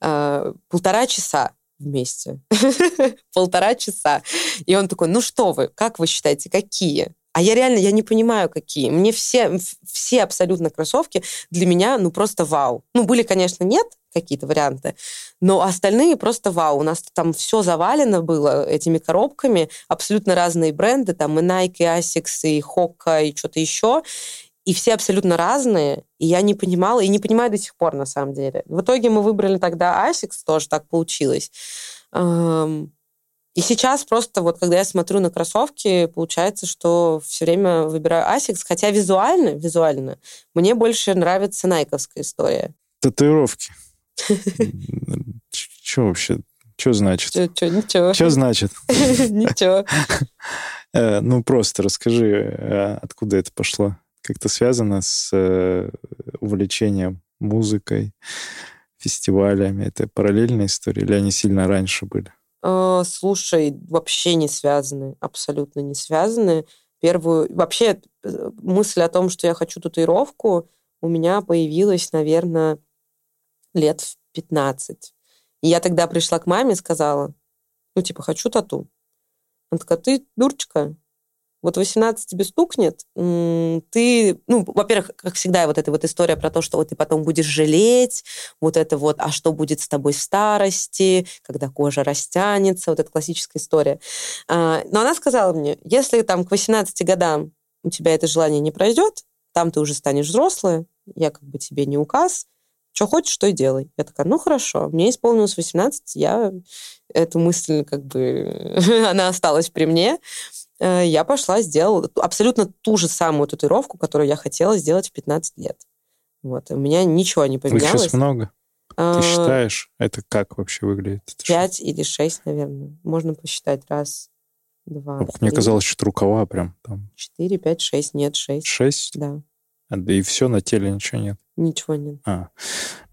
э, полтора часа вместе. [laughs] полтора часа. И он такой, ну что вы, как вы считаете, какие? А я реально, я не понимаю, какие. Мне все, все абсолютно кроссовки для меня, ну, просто вау. Ну, были, конечно, нет, какие-то варианты. Но остальные просто вау. У нас там все завалено было этими коробками, абсолютно разные бренды, там и Nike, и Asics, и Hoka, и что-то еще. И все абсолютно разные, и я не понимала, и не понимаю до сих пор, на самом деле. В итоге мы выбрали тогда Asics, тоже так получилось. И сейчас просто вот, когда я смотрю на кроссовки, получается, что все время выбираю Asics, хотя визуально, визуально мне больше нравится найковская история. Татуировки. [laughs] Что вообще? Что значит? Что, ничего. Что значит? [laughs] Ничего. Э, ну, просто расскажи, э, откуда это пошло? Как-то связано с э, увлечением музыкой, фестивалями? Это параллельная история или они сильно раньше были? Слушай, вообще не связаны, абсолютно не связаны. Первую... Вообще мысль о том, что я хочу татуировку, у меня появилась, наверное, лет в 15. И я тогда пришла к маме и сказала, ну, типа, хочу тату. Она такая, ты дурочка, вот 18 тебе стукнет, ты, ну, во-первых, как всегда, вот эта вот история про то, что вот ты потом будешь жалеть, вот это вот, а что будет с тобой в старости, когда кожа растянется, вот эта классическая история. А, но она сказала мне, если там к 18 годам у тебя это желание не пройдет, там ты уже станешь взрослая, я как бы тебе не указ, что хочешь, что и делай. Я такая, ну хорошо, мне исполнилось 18, я эту мысль как бы, [laughs] она осталась при мне. Э, я пошла, сделала абсолютно ту же самую татуировку, которую я хотела сделать в 15 лет. Вот, у меня ничего не поменялось. Их сейчас много? Ты считаешь, это как вообще выглядит? Пять или шесть, наверное. Можно посчитать. Раз, два, Ох, Мне казалось, что рукава прям там. Четыре, пять, шесть. Нет, шесть. Шесть? Да. Да и все, на теле ничего нет? Ничего нет. А,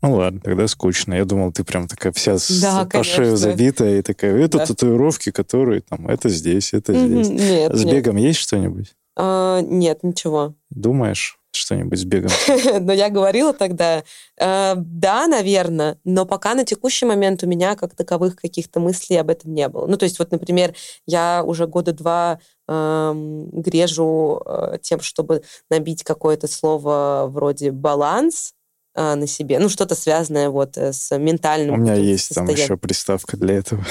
ну ладно, тогда скучно. Я думал, ты прям такая вся да, по шею забитая и такая, это да. татуировки, которые там, это здесь, это здесь. Нет, С нет. бегом есть что-нибудь? А, нет, ничего. Думаешь? Что-нибудь с бегом? [laughs] но я говорила тогда, э, да, наверное, но пока на текущий момент у меня как таковых каких-то мыслей об этом не было. Ну, то есть вот, например, я уже года два э, грежу э, тем, чтобы набить какое-то слово вроде «баланс», э, на себе, ну, что-то связанное вот э, с ментальным У меня есть там еще приставка для этого.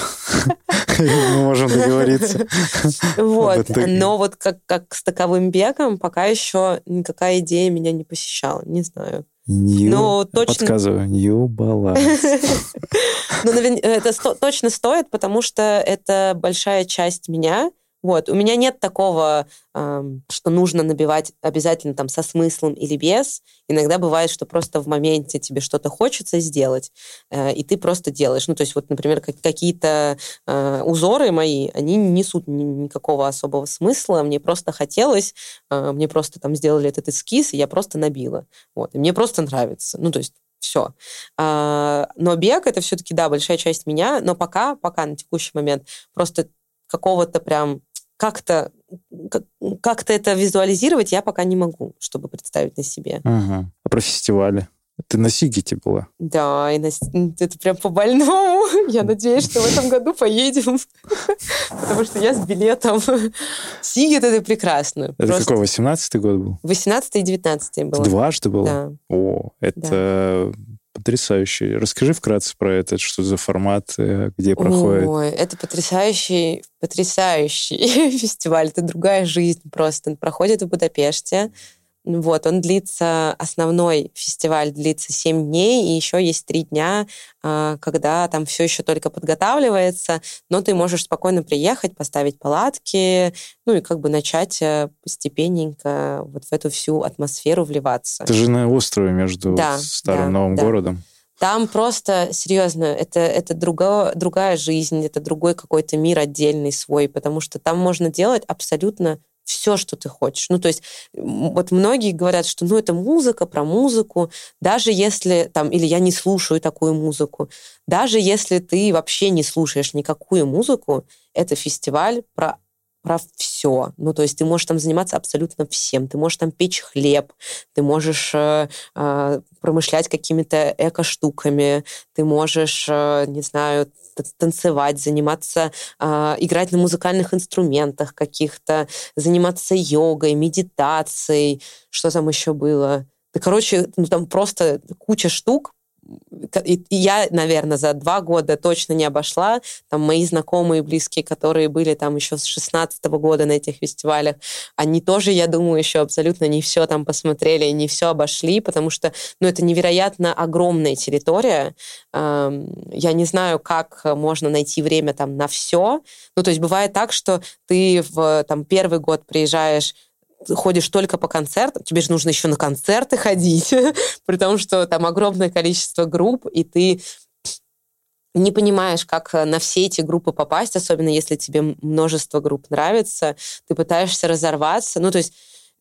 [laughs] Мы можем договориться. Вот, но вот как, с таковым бегом пока еще никакая идея меня не посещала, не знаю. New, но точно... Подсказываю, New Balance. [laughs] ну, это точно стоит, потому что это большая часть меня, вот. У меня нет такого, что нужно набивать обязательно там со смыслом или без. Иногда бывает, что просто в моменте тебе что-то хочется сделать, э, и ты просто делаешь. Ну, то есть вот, например, какие-то э, узоры мои, они не несут никакого особого смысла. Мне просто хотелось, э, мне просто там сделали этот эскиз, и я просто набила. Вот. И мне просто нравится. Ну, то есть все. А, но бег это все-таки, да, большая часть меня, но пока, пока на текущий момент просто какого-то прям как-то как-то это визуализировать я пока не могу, чтобы представить на себе. Ага. А про фестивали? Ты на Сигите была? Да, и на... это прям по-больному. [laughs] Я надеюсь, что в этом году поедем, [laughs] потому что я с билетом. Сигит — это прекрасно. Это Просто... какой, 18-й год был? 18 и 19 был. Дважды был? Да. О, это да. Потрясающий. Расскажи вкратце про это, что за формат, э, где проходит. Ой, это потрясающий, потрясающий [laughs] фестиваль. Это другая жизнь просто. Он проходит в Будапеште. Вот, он длится, основной фестиваль длится 7 дней, и еще есть 3 дня, а, когда там все еще только подготавливается, но ты можешь спокойно приехать, поставить палатки, ну и как бы начать э, постепенненько вот в эту всю атмосферу вливаться. Это же на острове между да, Старым да, Новым да. городом. Там просто, серьезно, это, это друга, другая жизнь, это другой какой-то мир отдельный свой, потому что там можно делать абсолютно все, что ты хочешь. Ну, то есть вот многие говорят, что ну, это музыка про музыку, даже если там, или я не слушаю такую музыку, даже если ты вообще не слушаешь никакую музыку, это фестиваль про про все. Ну, то есть ты можешь там заниматься абсолютно всем. Ты можешь там печь хлеб, ты можешь э, э, промышлять какими-то эко-штуками, ты можешь, э, не знаю, танцевать, заниматься, э, играть на музыкальных инструментах каких-то, заниматься йогой, медитацией. Что там еще было? Да, короче, ну, там просто куча штук, и я, наверное, за два года точно не обошла. Там мои знакомые, близкие, которые были там еще с 16 года на этих фестивалях, они тоже, я думаю, еще абсолютно не все там посмотрели, не все обошли, потому что, ну, это невероятно огромная территория. Я не знаю, как можно найти время там на все. Ну, то есть бывает так, что ты в там первый год приезжаешь ходишь только по концертам, тебе же нужно еще на концерты ходить, [laughs] при том, что там огромное количество групп, и ты не понимаешь, как на все эти группы попасть, особенно если тебе множество групп нравится, ты пытаешься разорваться. Ну, то есть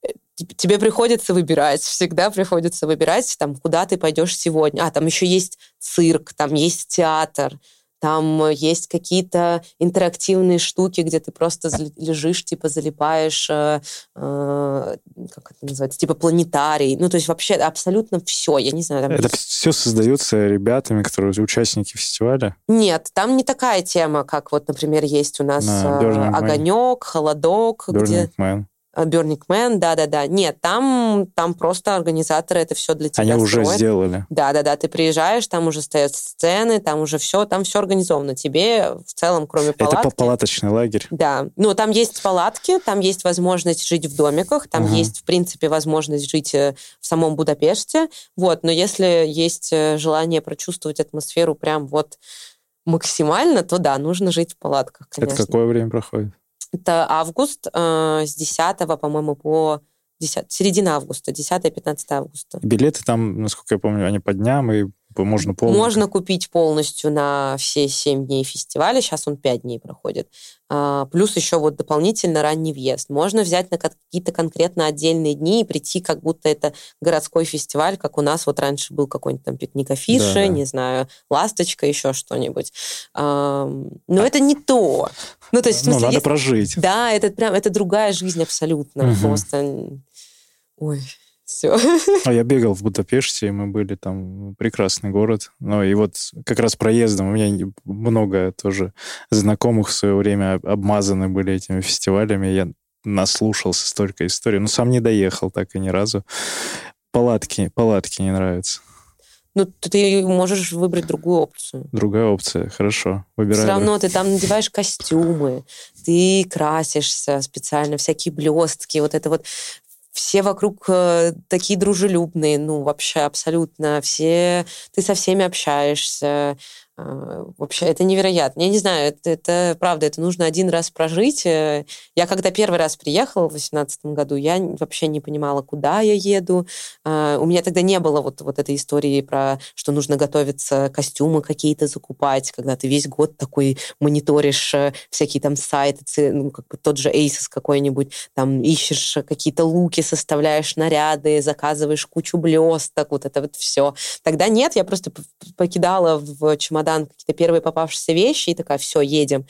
э, тебе приходится выбирать, всегда приходится выбирать, там, куда ты пойдешь сегодня. А, там еще есть цирк, там есть театр, там э, есть какие-то интерактивные штуки, где ты просто лежишь, типа залипаешь, э, э, как это называется, типа планетарий. Ну, то есть вообще абсолютно все. Я не знаю. Там это все создается ребятами, которые участники фестиваля? Нет, там не такая тема, как вот, например, есть у нас э, огонек, холодок. Burning где... Man. Burning Man, да-да-да. Нет, там, там просто организаторы это все для тебя Они строят. уже сделали. Да-да-да, ты приезжаешь, там уже стоят сцены, там уже все, там все организовано. Тебе в целом, кроме палатки... Это палаточный лагерь? Да. Ну, там есть палатки, там есть возможность жить в домиках, там угу. есть, в принципе, возможность жить э, в самом Будапеште. Вот, но если есть э, желание прочувствовать атмосферу прям вот максимально, то да, нужно жить в палатках, конечно. Это какое время проходит? Это август э, с 10, по-моему, по 10, середина августа, 10-15 августа. Билеты там, насколько я помню, они по дням и можно полностью? Можно купить полностью на все 7 дней фестиваля. Сейчас он 5 дней проходит. А, плюс еще вот дополнительно ранний въезд. Можно взять на какие-то конкретно отдельные дни и прийти, как будто это городской фестиваль, как у нас вот раньше был какой-нибудь там пикник афиши, да, да. не знаю, ласточка, еще что-нибудь. Но а. это не то. Ну, то есть, ну, надо есть... прожить. Да, это прям, это другая жизнь абсолютно. Угу. Просто... Ой, все. [laughs] А я бегал в Будапеште, и мы были там прекрасный город. Ну и вот как раз проездом у меня много тоже знакомых в свое время обмазаны были этими фестивалями. Я наслушался столько историй, но сам не доехал так и ни разу. Палатки, палатки не нравятся. Ну, ты можешь выбрать другую опцию. Другая опция, хорошо. Выбирай. Все равно ты там надеваешь костюмы, ты красишься специально, всякие блестки, вот это вот все вокруг э, такие дружелюбные, ну, вообще абсолютно. Все, ты со всеми общаешься, вообще, это невероятно. Я не знаю, это, это правда, это нужно один раз прожить. Э, я когда первый раз приехала в 2018 году, я вообще не понимала, куда я еду. А, у меня тогда не было вот, вот этой истории про, что нужно готовиться, костюмы какие-то закупать, когда ты весь год такой мониторишь э, всякие там сайты, ну, как бы тот же Asos какой-нибудь, там ищешь какие-то луки, составляешь наряды, заказываешь кучу блесток, вот это вот все. Тогда нет, я просто покидала в чемодан чемодан какие-то первые попавшиеся вещи и такая, все, едем.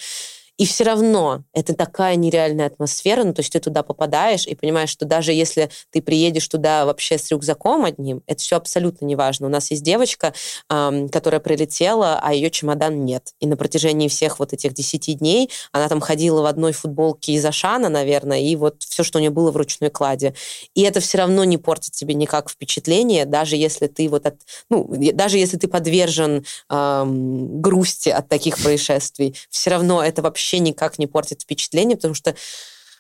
И все равно это такая нереальная атмосфера, ну, то есть ты туда попадаешь и понимаешь, что даже если ты приедешь туда вообще с рюкзаком одним, это все абсолютно не важно. У нас есть девочка, эм, которая прилетела, а ее чемодан нет. И на протяжении всех вот этих 10 дней она там ходила в одной футболке из Ашана, наверное, и вот все, что у нее было в ручной кладе. И это все равно не портит тебе никак впечатление, даже если ты вот от, ну, даже если ты подвержен эм, грусти от таких происшествий, все равно это вообще вообще никак не портит впечатление, потому что,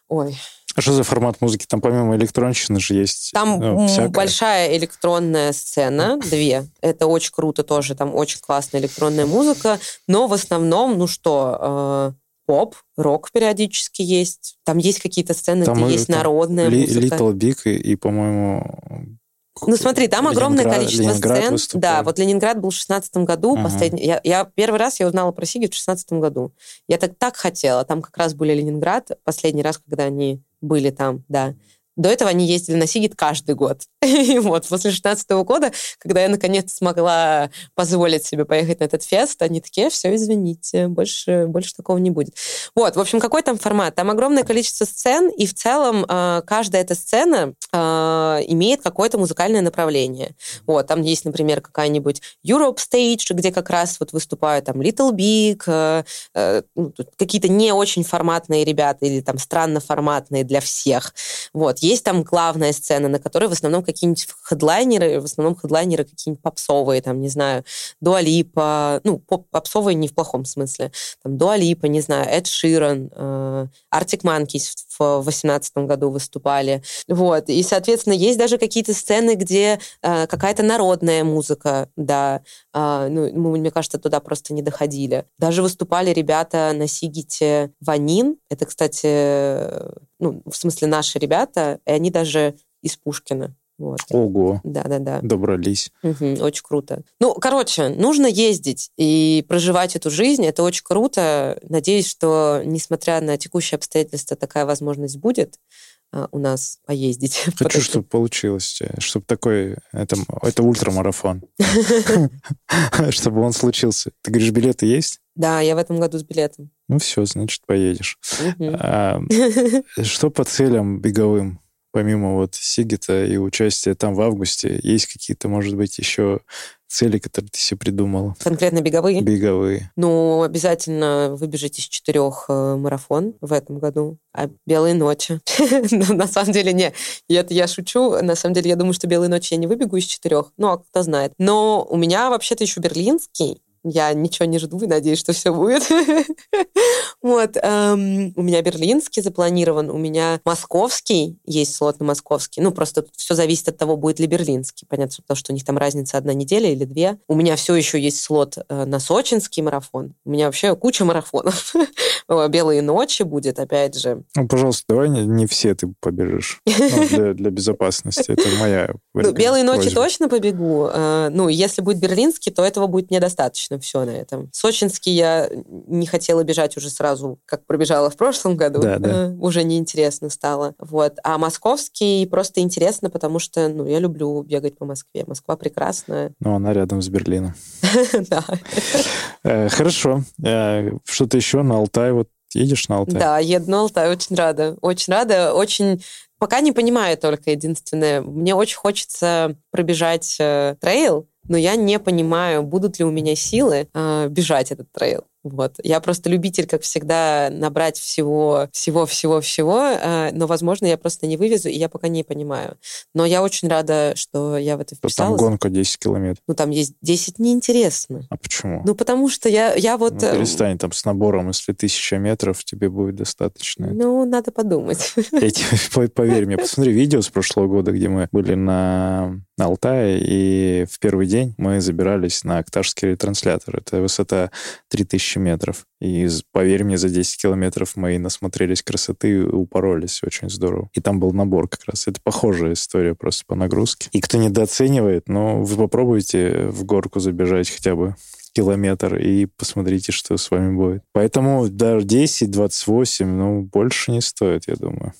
ой, а что за формат музыки? Там помимо электронщины же есть Там ну, большая электронная сцена, две. Это очень круто тоже, там очень классная электронная музыка, но в основном, ну что, э, поп, рок периодически есть. Там есть какие-то сцены, там где есть народная ли, музыка. Little Big и, и по-моему, ну смотри, там огромное количество Ленинград сцен. Выступал. Да, вот Ленинград был в шестнадцатом году. Ага. Последний, я, я первый раз я узнала про Сиги в шестнадцатом году. Я так так хотела. Там как раз были Ленинград. Последний раз, когда они были там, да. До этого они ездили на Сигит каждый год. [laughs] И вот после 16 года, когда я наконец смогла позволить себе поехать на этот фест, они такие, все, извините, больше, больше такого не будет. Вот, в общем, какой там формат? Там огромное количество сцен, и в целом э, каждая эта сцена э, имеет какое-то музыкальное направление. Вот, там есть, например, какая-нибудь Europe Stage, где как раз вот выступают там Little Big, э, э, какие-то не очень форматные ребята или там странно форматные для всех. Вот, есть там главная сцена, на которой в основном какие-нибудь хедлайнеры, в основном хедлайнеры какие-нибудь попсовые, там, не знаю, Дуалипа, ну, поп попсовые не в плохом смысле, там, Дуалипа, не знаю, Эд Ширан, Артик Манкис в 2018 году выступали. Вот. И, соответственно, есть даже какие-то сцены, где э, какая-то народная музыка, да. Э, ну, мы, мне кажется, туда просто не доходили. Даже выступали ребята на Сигите Ванин. Это, кстати, ну, в смысле, наши ребята, и они даже из Пушкина. Вот. Ого. Да-да-да. Добрались. Угу, очень круто. Ну, короче, нужно ездить и проживать эту жизнь. Это очень круто. Надеюсь, что, несмотря на текущие обстоятельства, такая возможность будет а, у нас поездить. Хочу, чтобы получилось. Чтобы такой... Это, это ультрамарафон. [laughs] [laughs] Чтобы он случился. Ты говоришь, билеты есть? Да, я в этом году с билетом. Ну все, значит, поедешь. А, [laughs] что по целям беговым? помимо вот Сигита и участия там в августе, есть какие-то, может быть, еще цели, которые ты себе придумала? Конкретно беговые? Беговые. Ну, обязательно выбежать из четырех э, марафон в этом году. А «Белые ночи». [laughs] На самом деле, не. Это я шучу. На самом деле, я думаю, что «Белые ночи» я не выбегу из четырех. Ну, а кто знает. Но у меня вообще-то еще берлинский. Я ничего не жду и надеюсь, что все будет. [laughs] вот. Эм, у меня берлинский запланирован, у меня московский, есть слот на московский. Ну, просто все зависит от того, будет ли берлинский. Понятно, потому что у них там разница одна неделя или две. У меня все еще есть слот э, на сочинский марафон. У меня вообще куча марафонов. [laughs] Белые ночи будет, опять же. Ну, пожалуйста, давай не, не все ты побежишь. [laughs] Ну, для, для безопасности. Это моя ну, Белые ночи точно побегу. Э, ну, если будет берлинский, то этого будет недостаточно достаточно все на этом. Сочинский я не хотела бежать уже сразу, как пробежала в прошлом году. Да, да. Э, уже неинтересно стало. Вот. А московский просто интересно, потому что ну, я люблю бегать по Москве. Москва прекрасная. Ну, она рядом с Берлином. [laughs] Да. Э, хорошо. Э, что-то еще на Алтай вот Едешь на Алтай? Да, еду на Алтай, очень рада. Очень рада, очень... Пока не понимаю только единственное. Мне очень хочется пробежать э, трейл, но я не понимаю, будут ли у меня силы э, бежать этот трейл. Вот. Я просто любитель, как всегда, набрать всего, всего, всего, всего, э, но, возможно, я просто не вывезу, и я пока не понимаю. Но я очень рада, что я в это вписалась. Там гонка 10 километров. Ну, там есть 10 неинтересно. А почему? Ну, потому что я, я вот... Ну, э, перестань, там с набором, если тысяча метров, тебе будет достаточно. Ну, надо подумать. Я тебе, [laughs] поверь мне, посмотри видео с прошлого года, где мы были на на Алтае, и в первый день мы забирались на Акташский ретранслятор. Это высота 3000 метров. И, поверь мне, за 10 километров мы насмотрелись красоты и упоролись. Очень здорово. И там был набор как раз. Это похожая история просто по нагрузке. И кто недооценивает, ну, вы попробуйте в горку забежать хотя бы километр и посмотрите, что с вами будет. Поэтому даже 10, 28, ну, больше не стоит, я думаю.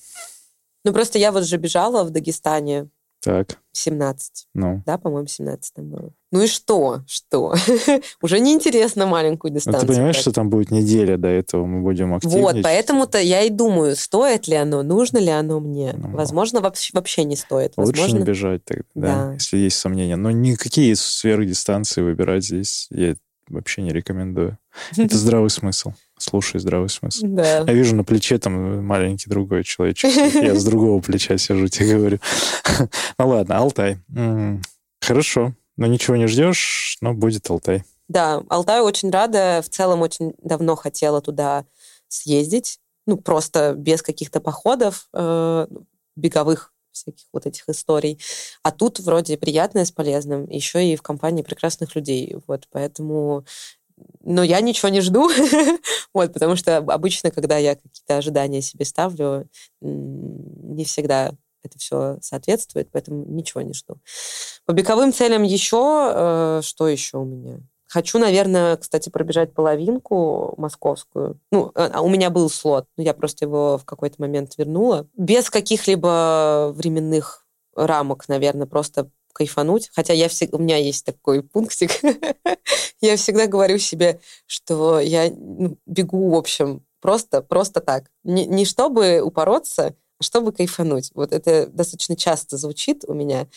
Ну, просто я вот же бежала в Дагестане так. 17. Ну. Да, по-моему, 17 там было. Ну и что? Что? [laughs] Уже неинтересно маленькую дистанцию. Ну, ты понимаешь, что там будет неделя до этого, мы будем активнее? Вот, поэтому-то я и думаю, стоит ли оно, нужно ли оно мне. Ну, Возможно, вообще, вообще не стоит. Лучше Возможно... не бежать тогда, да. да, если есть сомнения. Но никакие сверхдистанции выбирать здесь я вообще не рекомендую. Это [laughs] здравый смысл. Слушай здравый смысл. Да. Я вижу на плече там маленький другой человечек. Я с другого плеча сижу, тебе говорю. [laughs] Ну ладно, Алтай. Хорошо. Но ничего не ждешь, но будет Алтай. Да, Алтай очень рада. В целом очень давно хотела туда съездить. Ну, просто без каких-то походов э, беговых всяких вот этих историй. А тут вроде приятное с полезным, еще и в компании прекрасных людей. Вот, поэтому но я ничего не жду, [laughs] вот, потому что обычно, когда я какие-то ожидания себе ставлю, не всегда это все соответствует, поэтому ничего не жду. По беговым целям еще, э, что еще у меня? Хочу, наверное, кстати, пробежать половинку московскую. Ну, а, а у меня был слот, но я просто его в какой-то момент вернула. Без каких-либо временных рамок, наверное, просто кайфануть. Хотя я всегда, у меня есть такой пунктик. [laughs] я всегда говорю себе, что я ну, бегу, в общем, просто, просто так. Не, не чтобы упороться, чтобы кайфануть. Вот это достаточно часто звучит у меня.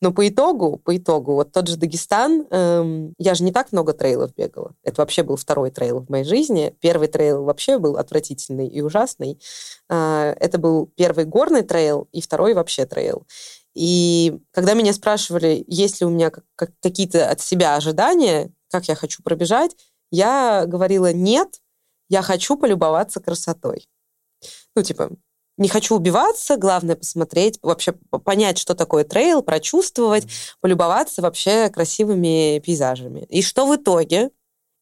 Но по итогу, по итогу, вот тот же Дагестан, эм, я же не так много трейлов бегала. Это вообще был второй трейл в моей жизни. Первый трейл вообще был отвратительный и ужасный. Э, это был первый горный трейл и второй вообще трейл. И когда меня спрашивали, есть ли у меня какие-то от себя ожидания, как я хочу пробежать, я говорила нет, я хочу полюбоваться красотой. Ну, типа, не хочу убиваться, главное посмотреть, вообще понять, что такое трейл, прочувствовать, полюбоваться вообще красивыми пейзажами. И что в итоге?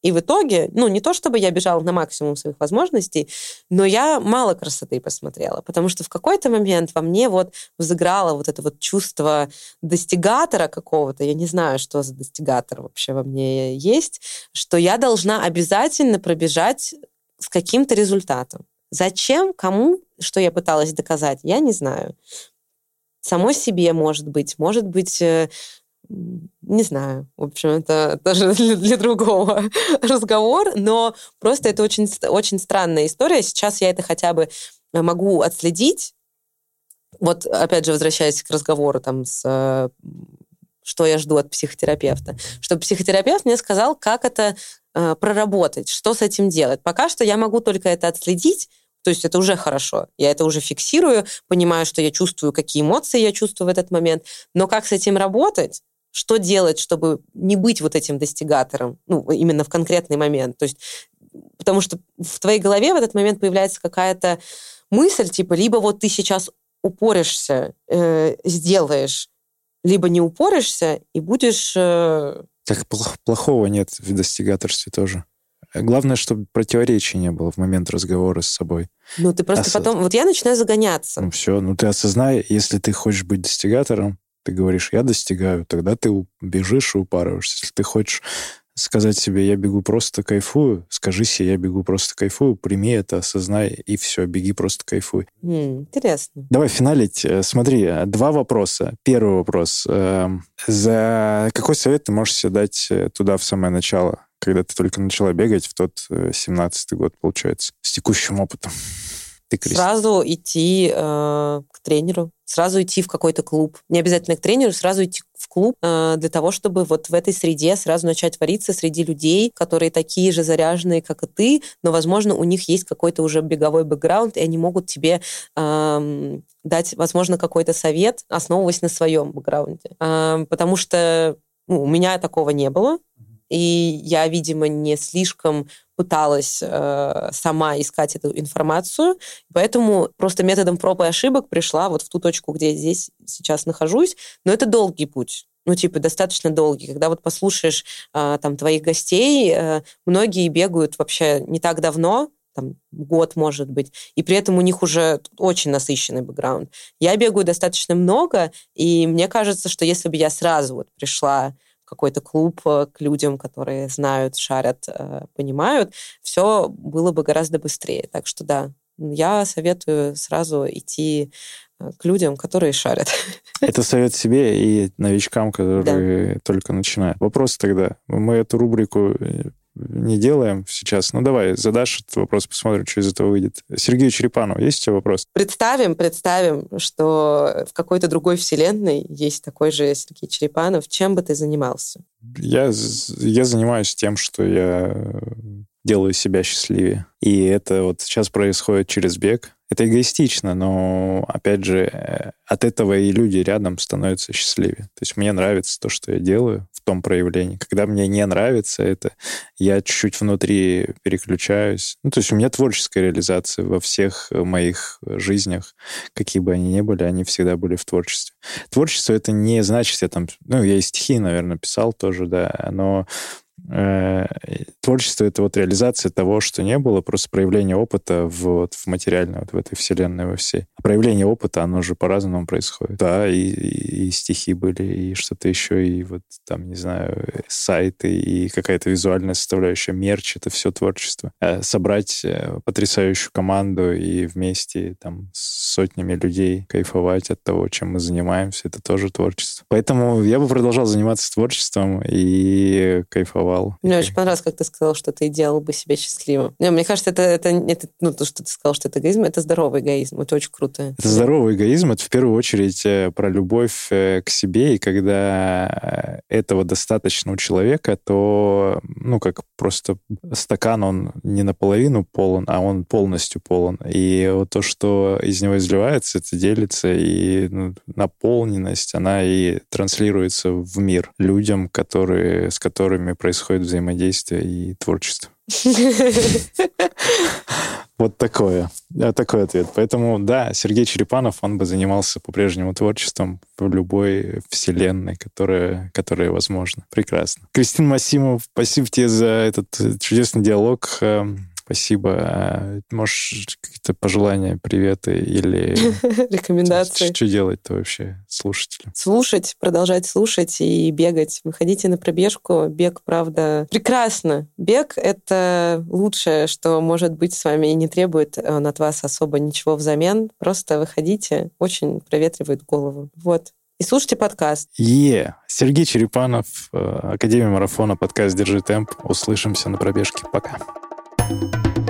И в итоге, ну, не то чтобы я бежала на максимум своих возможностей, но я мало красоты посмотрела, потому что в какой-то момент во мне вот взыграло вот это вот чувство достигатора какого-то, я не знаю, что за достигатор вообще во мне есть, что я должна обязательно пробежать с каким-то результатом. Зачем, кому, что я пыталась доказать, я не знаю. Самой себе, может быть, может быть, э, не знаю. В общем, это [laughs] тоже для, для другого [laughs] разговор, но просто это очень, очень странная история. Сейчас я это хотя бы могу отследить. Вот, опять же, возвращаясь к разговору там с э, что я жду от психотерапевта, чтобы психотерапевт мне сказал, как это э, проработать, что с этим делать. Пока что я могу только это отследить, то есть это уже хорошо. Я это уже фиксирую, понимаю, что я чувствую, какие эмоции я чувствую в этот момент. Но как с этим работать? Что делать, чтобы не быть вот этим достигатором, ну, именно в конкретный момент? То есть, потому что в твоей голове в этот момент появляется какая-то мысль, типа, либо вот ты сейчас упоришься, э, сделаешь, либо не упоришься и будешь... Э... Так плохого нет в достигаторстве тоже. Главное, чтобы противоречий не было в момент разговора с собой. Ну, ты просто Ос... потом... Вот я начинаю загоняться. Ну, все. Ну, ты осознай, если ты хочешь быть достигатором, ты говоришь, я достигаю, тогда ты бежишь и упарываешься. Если ты хочешь сказать себе, я бегу просто кайфую, скажи себе, я бегу просто кайфую, прими это, осознай, и все, беги просто кайфуй. Mm, интересно. Давай финалить. Э, смотри, два вопроса. Первый вопрос. Эм, за какой совет ты можешь себе дать э, туда в самое начало? Когда ты только начала бегать в тот 17-й э, год, получается, с текущим опытом? Ты, сразу идти э, к тренеру, сразу идти в какой-то клуб. Не обязательно к тренеру, сразу идти в клуб э, для того, чтобы вот в этой среде сразу начать вариться среди людей, которые такие же заряженные, как и ты, но, возможно, у них есть какой-то уже беговой бэкграунд, и они могут тебе э, дать, возможно, какой-то совет, основываясь на своем бэкграунде. Э, потому что ну, у меня такого не было и я, видимо, не слишком пыталась э, сама искать эту информацию, поэтому просто методом проб и ошибок пришла вот в ту точку, где я здесь сейчас нахожусь, но это долгий путь ну, типа, достаточно долгий. Когда вот послушаешь э, там твоих гостей, э, многие бегают вообще не так давно, там, год, может быть, и при этом у них уже очень насыщенный бэкграунд. Я бегаю достаточно много, и мне кажется, что если бы я сразу вот пришла какой-то клуб э, к людям, которые знают, шарят, э, понимают, все было бы гораздо быстрее. Так что да, я советую сразу идти э, к людям, которые шарят. [laughs] Это совет себе и новичкам, которые да. только начинают. Вопрос тогда. Мы эту рубрику не делаем сейчас. Ну, давай, задашь этот вопрос, посмотрим, что из этого выйдет. Сергею Черепанову, есть у тебя вопрос? Представим, представим, что в какой-то другой вселенной есть такой же Сергей Черепанов. Чем бы ты занимался? Я, я занимаюсь тем, что я делаю себя счастливее. И это вот сейчас происходит через бег. Это эгоистично, но, опять же, э, от этого и люди рядом становятся счастливее. То есть мне нравится то, что я делаю в том проявлении. Когда мне не нравится это, я чуть-чуть внутри переключаюсь. Ну, то есть у меня творческая реализация во всех моих жизнях, какие бы они ни были, они всегда были в творчестве. Творчество — это не значит, я там... Ну, я и стихи, наверное, писал тоже, да, но Э, творчество — это вот реализация того, что не было, просто проявление опыта в, вот, в материальной, вот в этой вселенной во всей. проявление опыта, оно же по-разному происходит. Да, и, и, и стихи были, и что-то еще, и вот там, не знаю, сайты, и какая-то визуальная составляющая, мерч — это все творчество. А собрать э, потрясающую команду и вместе там с сотнями людей кайфовать от того, чем мы занимаемся, это тоже творчество. Поэтому я бы продолжал заниматься творчеством и кайфовал кайфовал. Мне очень понравилось, как ты сказал, что ты делал бы себя счастливым. Не, мне кажется, это, это, это ну, то, что ты сказал, что это эгоизм, это здоровый эгоизм. Это очень круто. Это здоровый эгоизм. Это в первую очередь э, про любовь э, к себе. И когда этого достаточно у человека, то, ну, как просто стакан, он не наполовину полон, а он полностью полон. И вот то, что из него изливается, это делится, и ну, наполненность, она и транслируется в мир людям, которые, с которыми происходит взаимодействие и творчество. [laughs] Вот такое. Такой ответ. Поэтому, да, Сергей Черепанов, он бы занимался по-прежнему творчеством в любой вселенной, которая, которая возможна. Прекрасно. Кристина Масимов, спасибо тебе за этот чудесный диалог. Спасибо. А, можешь какие-то пожелания, приветы или... [laughs] Рекомендации. Что делать-то вообще слушателям? Слушать, продолжать слушать и бегать. Выходите на пробежку. Бег, правда, прекрасно. Бег — это лучшее, что может быть с вами и не требует он от вас особо ничего взамен. Просто выходите. Очень проветривает голову. Вот. И слушайте подкаст. Е. Yeah. Сергей Черепанов, э, Академия марафона, подкаст «Держи темп». Услышимся на пробежке. Пока. Thank you.